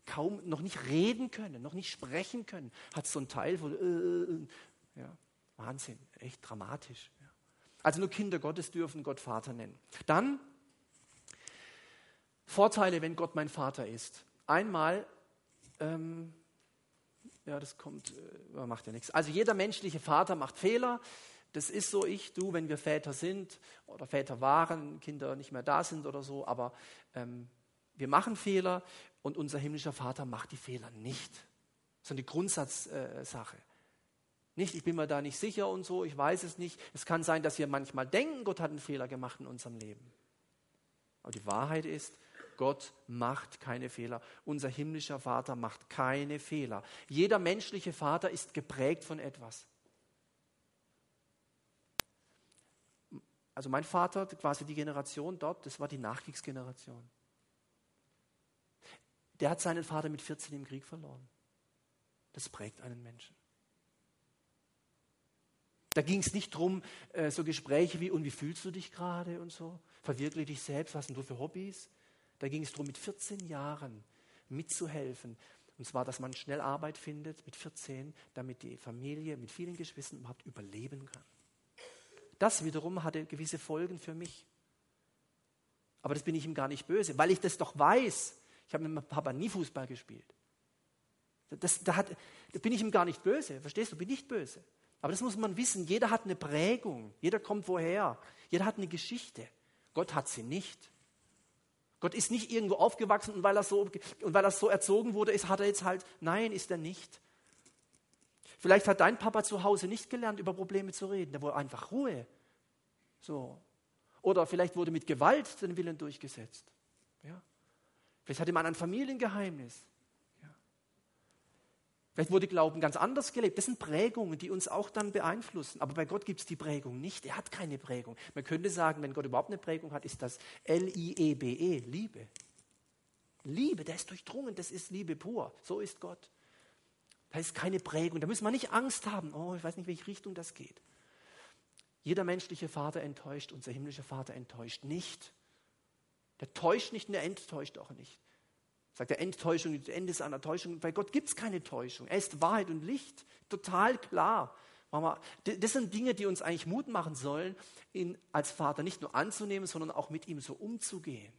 kaum noch nicht reden können, noch nicht sprechen können. Hat so ein Teil von, äh, äh, ja. Wahnsinn, echt dramatisch. Also nur Kinder Gottes dürfen Gott Vater nennen. Dann Vorteile, wenn Gott mein Vater ist. Einmal, ähm, ja, das kommt, äh, macht ja nichts. Also jeder menschliche Vater macht Fehler. Das ist so, ich, du, wenn wir Väter sind oder Väter waren, Kinder nicht mehr da sind oder so, aber ähm, wir machen Fehler und unser himmlischer Vater macht die Fehler nicht. Das ist eine Grundsatzsache. Nicht, ich bin mir da nicht sicher und so, ich weiß es nicht. Es kann sein, dass wir manchmal denken, Gott hat einen Fehler gemacht in unserem Leben. Aber die Wahrheit ist, Gott macht keine Fehler. Unser himmlischer Vater macht keine Fehler. Jeder menschliche Vater ist geprägt von etwas. Also mein Vater, quasi die Generation dort, das war die Nachkriegsgeneration. Der hat seinen Vater mit 14 im Krieg verloren. Das prägt einen Menschen. Da ging es nicht darum, äh, so Gespräche wie, und wie fühlst du dich gerade und so, verwirkliche dich selbst, was hast du für Hobbys? Da ging es darum, mit 14 Jahren mitzuhelfen. Und zwar, dass man schnell Arbeit findet mit 14, damit die Familie mit vielen Geschwistern überhaupt überleben kann. Das wiederum hatte gewisse Folgen für mich. Aber das bin ich ihm gar nicht böse, weil ich das doch weiß. Ich habe mit meinem Papa nie Fußball gespielt. Das, da, hat, da bin ich ihm gar nicht böse. Verstehst du? Bin nicht böse. Aber das muss man wissen. Jeder hat eine Prägung. Jeder kommt woher. Jeder hat eine Geschichte. Gott hat sie nicht. Gott ist nicht irgendwo aufgewachsen und weil er so, und weil er so erzogen wurde, ist, hat er jetzt halt, nein, ist er nicht. Vielleicht hat dein Papa zu Hause nicht gelernt, über Probleme zu reden. Der wollte einfach Ruhe. So. Oder vielleicht wurde mit Gewalt den Willen durchgesetzt. Ja. Vielleicht hat jemand ein Familiengeheimnis. Vielleicht wurde Glauben ganz anders gelebt. Das sind Prägungen, die uns auch dann beeinflussen. Aber bei Gott gibt es die Prägung nicht. Er hat keine Prägung. Man könnte sagen, wenn Gott überhaupt eine Prägung hat, ist das L-I-E-B-E, -E, Liebe. Liebe, der ist durchdrungen, das ist Liebe pur. So ist Gott. Da ist keine Prägung. Da müssen wir nicht Angst haben. Oh, ich weiß nicht, welche Richtung das geht. Jeder menschliche Vater enttäuscht, unser himmlischer Vater enttäuscht nicht. Der täuscht nicht und der enttäuscht auch nicht. Sagt der Enttäuschung, das Ende ist einer Täuschung. Bei Gott gibt es keine Täuschung. Er ist Wahrheit und Licht. Total klar. Das sind Dinge, die uns eigentlich Mut machen sollen, ihn als Vater nicht nur anzunehmen, sondern auch mit ihm so umzugehen.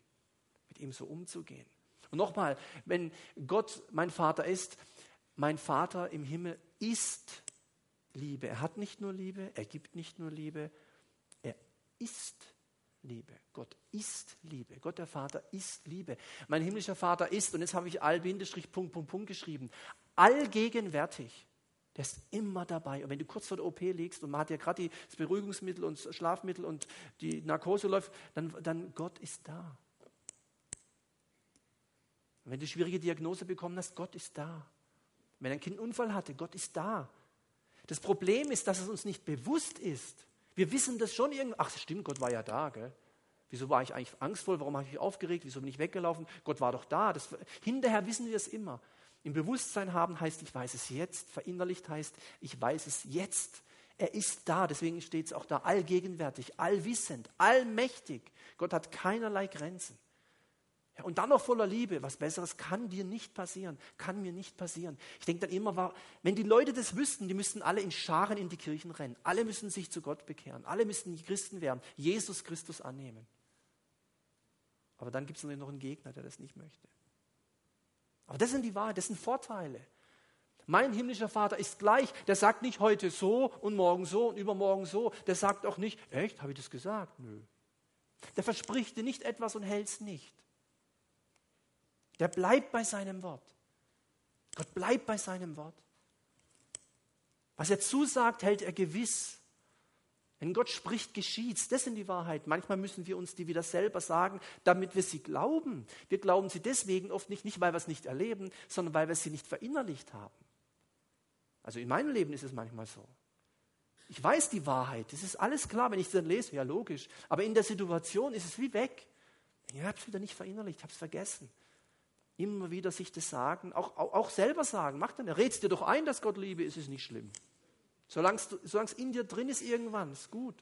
Mit ihm so umzugehen. Und nochmal, wenn Gott mein Vater ist, mein Vater im Himmel ist Liebe. Er hat nicht nur Liebe, er gibt nicht nur Liebe, er ist Liebe. Gott ist Liebe. Gott der Vater ist Liebe. Mein himmlischer Vater ist, und jetzt habe ich all Bindestrich, Punkt, Punkt, Punkt geschrieben, allgegenwärtig. Der ist immer dabei. Und wenn du kurz vor der OP liegst und man hat ja gerade das Beruhigungsmittel und das Schlafmittel und die Narkose läuft, dann, dann Gott ist da. Und wenn du schwierige Diagnose bekommen hast, Gott ist da. Wenn ein Kind einen Unfall hatte, Gott ist da. Das Problem ist, dass es uns nicht bewusst ist. Wir wissen das schon irgendwie. Ach, stimmt, Gott war ja da. Gell? Wieso war ich eigentlich angstvoll? Warum habe ich mich aufgeregt? Wieso bin ich weggelaufen? Gott war doch da. Das, hinterher wissen wir es immer. Im Bewusstsein haben heißt, ich weiß es jetzt. Verinnerlicht heißt, ich weiß es jetzt. Er ist da, deswegen steht es auch da, allgegenwärtig, allwissend, allmächtig. Gott hat keinerlei Grenzen. Ja, und dann noch voller Liebe. Was Besseres kann dir nicht passieren. Kann mir nicht passieren. Ich denke dann immer, wenn die Leute das wüssten, die müssten alle in Scharen in die Kirchen rennen. Alle müssen sich zu Gott bekehren. Alle müssten Christen werden. Jesus Christus annehmen. Aber dann gibt es noch einen Gegner, der das nicht möchte. Aber das sind die Wahrheit, das sind Vorteile. Mein himmlischer Vater ist gleich. Der sagt nicht heute so und morgen so und übermorgen so. Der sagt auch nicht, echt, habe ich das gesagt? Nö. Der verspricht dir nicht etwas und hält es nicht. Der bleibt bei seinem Wort. Gott bleibt bei seinem Wort. Was er zusagt, hält er gewiss. Wenn Gott spricht, geschieht's. Das sind die Wahrheit. Manchmal müssen wir uns die wieder selber sagen, damit wir sie glauben. Wir glauben sie deswegen oft nicht, nicht weil wir es nicht erleben, sondern weil wir sie nicht verinnerlicht haben. Also in meinem Leben ist es manchmal so. Ich weiß die Wahrheit, das ist alles klar, wenn ich es dann lese, ja logisch. Aber in der Situation ist es wie weg. Ich habe es wieder nicht verinnerlicht, ich habe es vergessen. Immer wieder sich das sagen, auch, auch, auch selber sagen. Mach dann, redst dir doch ein, dass Gott Liebe ist, ist nicht schlimm. Solange es in dir drin ist, irgendwann, ist gut.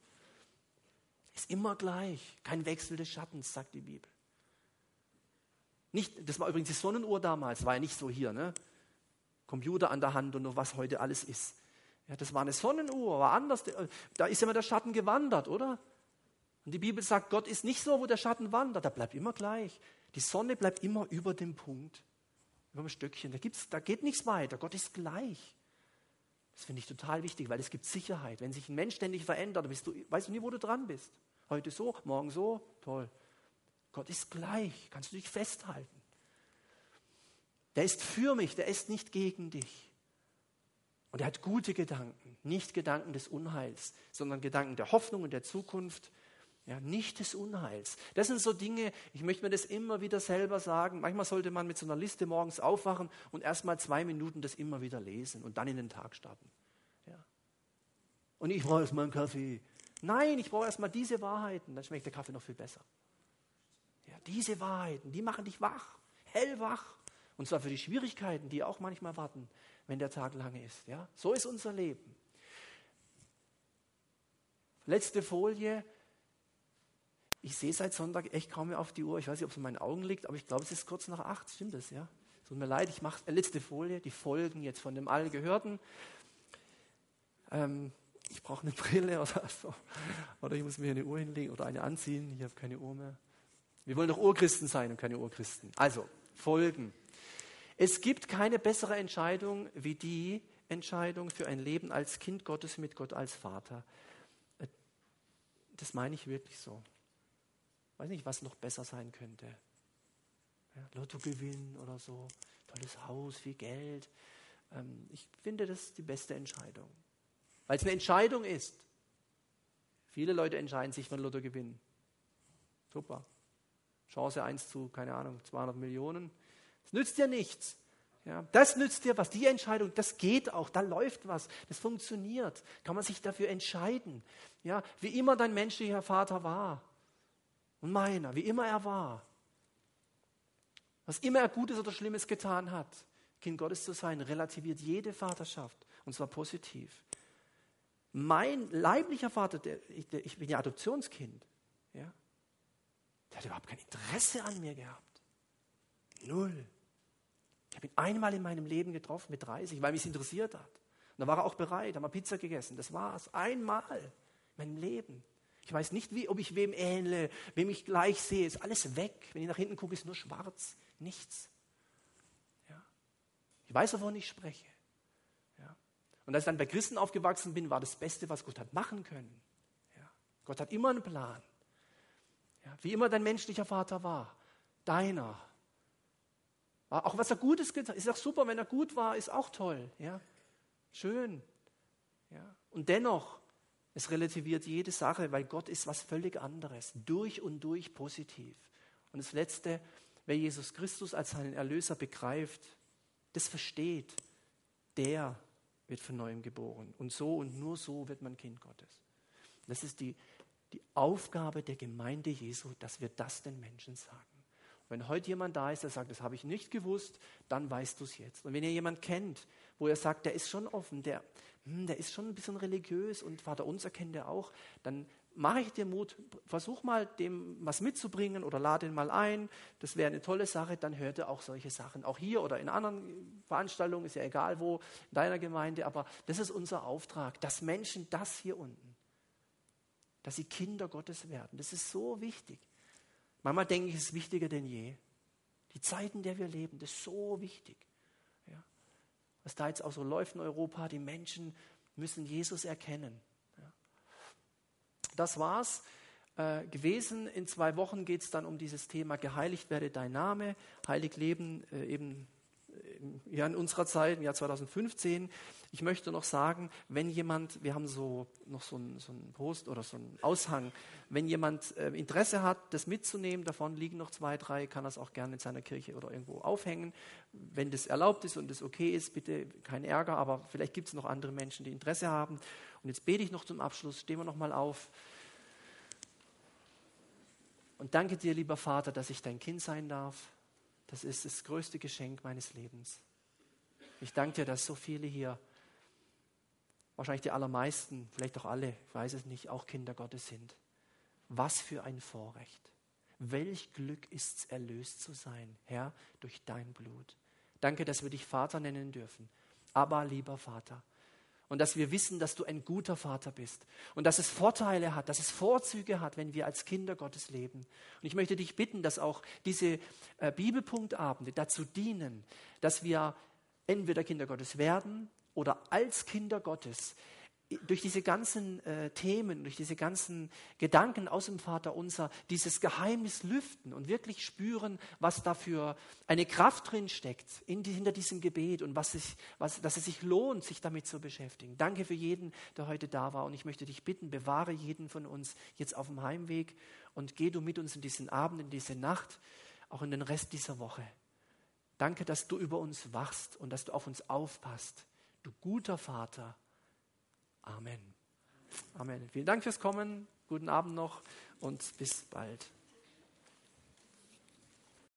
Ist immer gleich. Kein Wechsel des Schattens, sagt die Bibel. Nicht, das war übrigens die Sonnenuhr damals, war ja nicht so hier, ne? Computer an der Hand und noch was heute alles ist. Ja, das war eine Sonnenuhr, war anders. Da ist immer der Schatten gewandert, oder? Und die Bibel sagt, Gott ist nicht so, wo der Schatten wandert, der bleibt immer gleich. Die Sonne bleibt immer über dem Punkt, über dem Stöckchen. Da, gibt's, da geht nichts weiter. Gott ist gleich. Das finde ich total wichtig, weil es gibt Sicherheit. Wenn sich ein Mensch ständig verändert, bist du, weißt du nie, wo du dran bist. Heute so, morgen so, toll. Gott ist gleich, kannst du dich festhalten. Der ist für mich, der ist nicht gegen dich. Und er hat gute Gedanken, nicht Gedanken des Unheils, sondern Gedanken der Hoffnung und der Zukunft ja, nicht des Unheils. Das sind so Dinge, ich möchte mir das immer wieder selber sagen. Manchmal sollte man mit so einer Liste morgens aufwachen und erst mal zwei Minuten das immer wieder lesen und dann in den Tag starten. Ja. Und ich brauche erst mal einen Kaffee. Nein, ich brauche erst mal diese Wahrheiten, dann schmeckt der Kaffee noch viel besser. Ja, diese Wahrheiten, die machen dich wach, hellwach. Und zwar für die Schwierigkeiten, die auch manchmal warten, wenn der Tag lange ist. Ja, so ist unser Leben. Letzte Folie. Ich sehe seit Sonntag echt kaum mehr auf die Uhr. Ich weiß nicht, ob es in meinen Augen liegt, aber ich glaube, es ist kurz nach acht. Stimmt das, ja? Tut mir leid, ich mache äh, letzte Folie, die Folgen jetzt von dem Allgehörten. Ähm, ich brauche eine Brille oder so. Oder ich muss mir eine Uhr hinlegen oder eine anziehen. Ich habe keine Uhr mehr. Wir wollen doch Urchristen sein und keine Urchristen. Also, Folgen. Es gibt keine bessere Entscheidung wie die Entscheidung für ein Leben als Kind Gottes mit Gott als Vater. Äh, das meine ich wirklich so weiß nicht, was noch besser sein könnte. Ja, Lottogewinn oder so, tolles Haus, viel Geld. Ähm, ich finde, das ist die beste Entscheidung. Weil es eine Entscheidung ist. Viele Leute entscheiden sich für ein Lottogewinn. Super. Chance 1 zu, keine Ahnung, 200 Millionen. Es nützt ja nichts. Ja, das nützt dir was. Die Entscheidung, das geht auch, da läuft was, das funktioniert. Kann man sich dafür entscheiden. Ja, wie immer dein menschlicher Vater war und meiner, wie immer er war. Was immer er Gutes oder Schlimmes getan hat, Kind Gottes zu sein, relativiert jede Vaterschaft und zwar positiv. Mein leiblicher Vater, der, ich, der, ich bin ja Adoptionskind, ja, der hat überhaupt kein Interesse an mir gehabt. Null. Ich habe ihn einmal in meinem Leben getroffen mit 30, weil mich es interessiert hat. Und da war er auch bereit, haben wir Pizza gegessen. Das war es. Einmal in meinem Leben. Ich weiß nicht, wie, ob ich wem ähnle, wem ich gleich sehe. Ist alles weg. Wenn ich nach hinten gucke, ist nur schwarz. Nichts. Ja. Ich weiß, wovon ich spreche. Ja. Und als ich dann bei Christen aufgewachsen bin, war das Beste, was Gott hat machen können. Ja. Gott hat immer einen Plan. Wie immer dein menschlicher Vater war. Deiner auch was er Gutes getan hat, ist auch super, wenn er gut war, ist auch toll. Ja? Schön. Ja? Und dennoch, es relativiert jede Sache, weil Gott ist was völlig anderes. Durch und durch positiv. Und das Letzte, wer Jesus Christus als seinen Erlöser begreift, das versteht, der wird von neuem geboren. Und so und nur so wird man Kind Gottes. Das ist die, die Aufgabe der Gemeinde Jesu, dass wir das den Menschen sagen. Wenn heute jemand da ist, der sagt, das habe ich nicht gewusst, dann weißt du es jetzt. Und wenn ihr jemand kennt, wo ihr sagt, der ist schon offen, der, hm, der ist schon ein bisschen religiös und Vater unser kennt er auch, dann mache ich dir Mut, versuch mal dem was mitzubringen oder lade ihn mal ein. Das wäre eine tolle Sache, dann hört er auch solche Sachen. Auch hier oder in anderen Veranstaltungen, ist ja egal wo, in deiner Gemeinde, aber das ist unser Auftrag, dass Menschen das hier unten, dass sie Kinder Gottes werden. Das ist so wichtig. Manchmal denke ich, es ist wichtiger denn je. Die Zeiten, in der wir leben, das ist so wichtig. Was da jetzt auch so läuft in Europa, die Menschen müssen Jesus erkennen. Ja. Das war's äh, gewesen. In zwei Wochen geht es dann um dieses Thema Geheiligt werde dein Name, heilig leben, äh, eben ja, in unserer Zeit, im Jahr 2015. Ich möchte noch sagen, wenn jemand, wir haben so noch so einen so Post oder so einen Aushang, wenn jemand äh, Interesse hat, das mitzunehmen, davon liegen noch zwei, drei, kann das auch gerne in seiner Kirche oder irgendwo aufhängen. Wenn das erlaubt ist und das okay ist, bitte kein Ärger, aber vielleicht gibt es noch andere Menschen, die Interesse haben. Und jetzt bete ich noch zum Abschluss, stehen wir noch mal auf. Und danke dir, lieber Vater, dass ich dein Kind sein darf. Das ist das größte Geschenk meines Lebens. Ich danke dir, dass so viele hier, wahrscheinlich die allermeisten, vielleicht auch alle, ich weiß es nicht, auch Kinder Gottes sind. Was für ein Vorrecht. Welch Glück ist es, erlöst zu sein, Herr, durch dein Blut. Danke, dass wir dich Vater nennen dürfen. Aber lieber Vater, und dass wir wissen, dass du ein guter Vater bist und dass es Vorteile hat, dass es Vorzüge hat, wenn wir als Kinder Gottes leben. Und ich möchte dich bitten, dass auch diese äh, Bibelpunktabende dazu dienen, dass wir entweder Kinder Gottes werden oder als Kinder Gottes durch diese ganzen äh, Themen, durch diese ganzen Gedanken aus dem Vater unser, dieses Geheimnis lüften und wirklich spüren, was dafür eine Kraft drin steckt die, hinter diesem Gebet und was sich, was, dass es sich lohnt, sich damit zu beschäftigen. Danke für jeden, der heute da war und ich möchte dich bitten, bewahre jeden von uns jetzt auf dem Heimweg und geh du mit uns in diesen Abend, in diese Nacht, auch in den Rest dieser Woche. Danke, dass du über uns wachst und dass du auf uns aufpasst. Du guter Vater Amen. Amen. Vielen Dank fürs Kommen. Guten Abend noch und bis bald.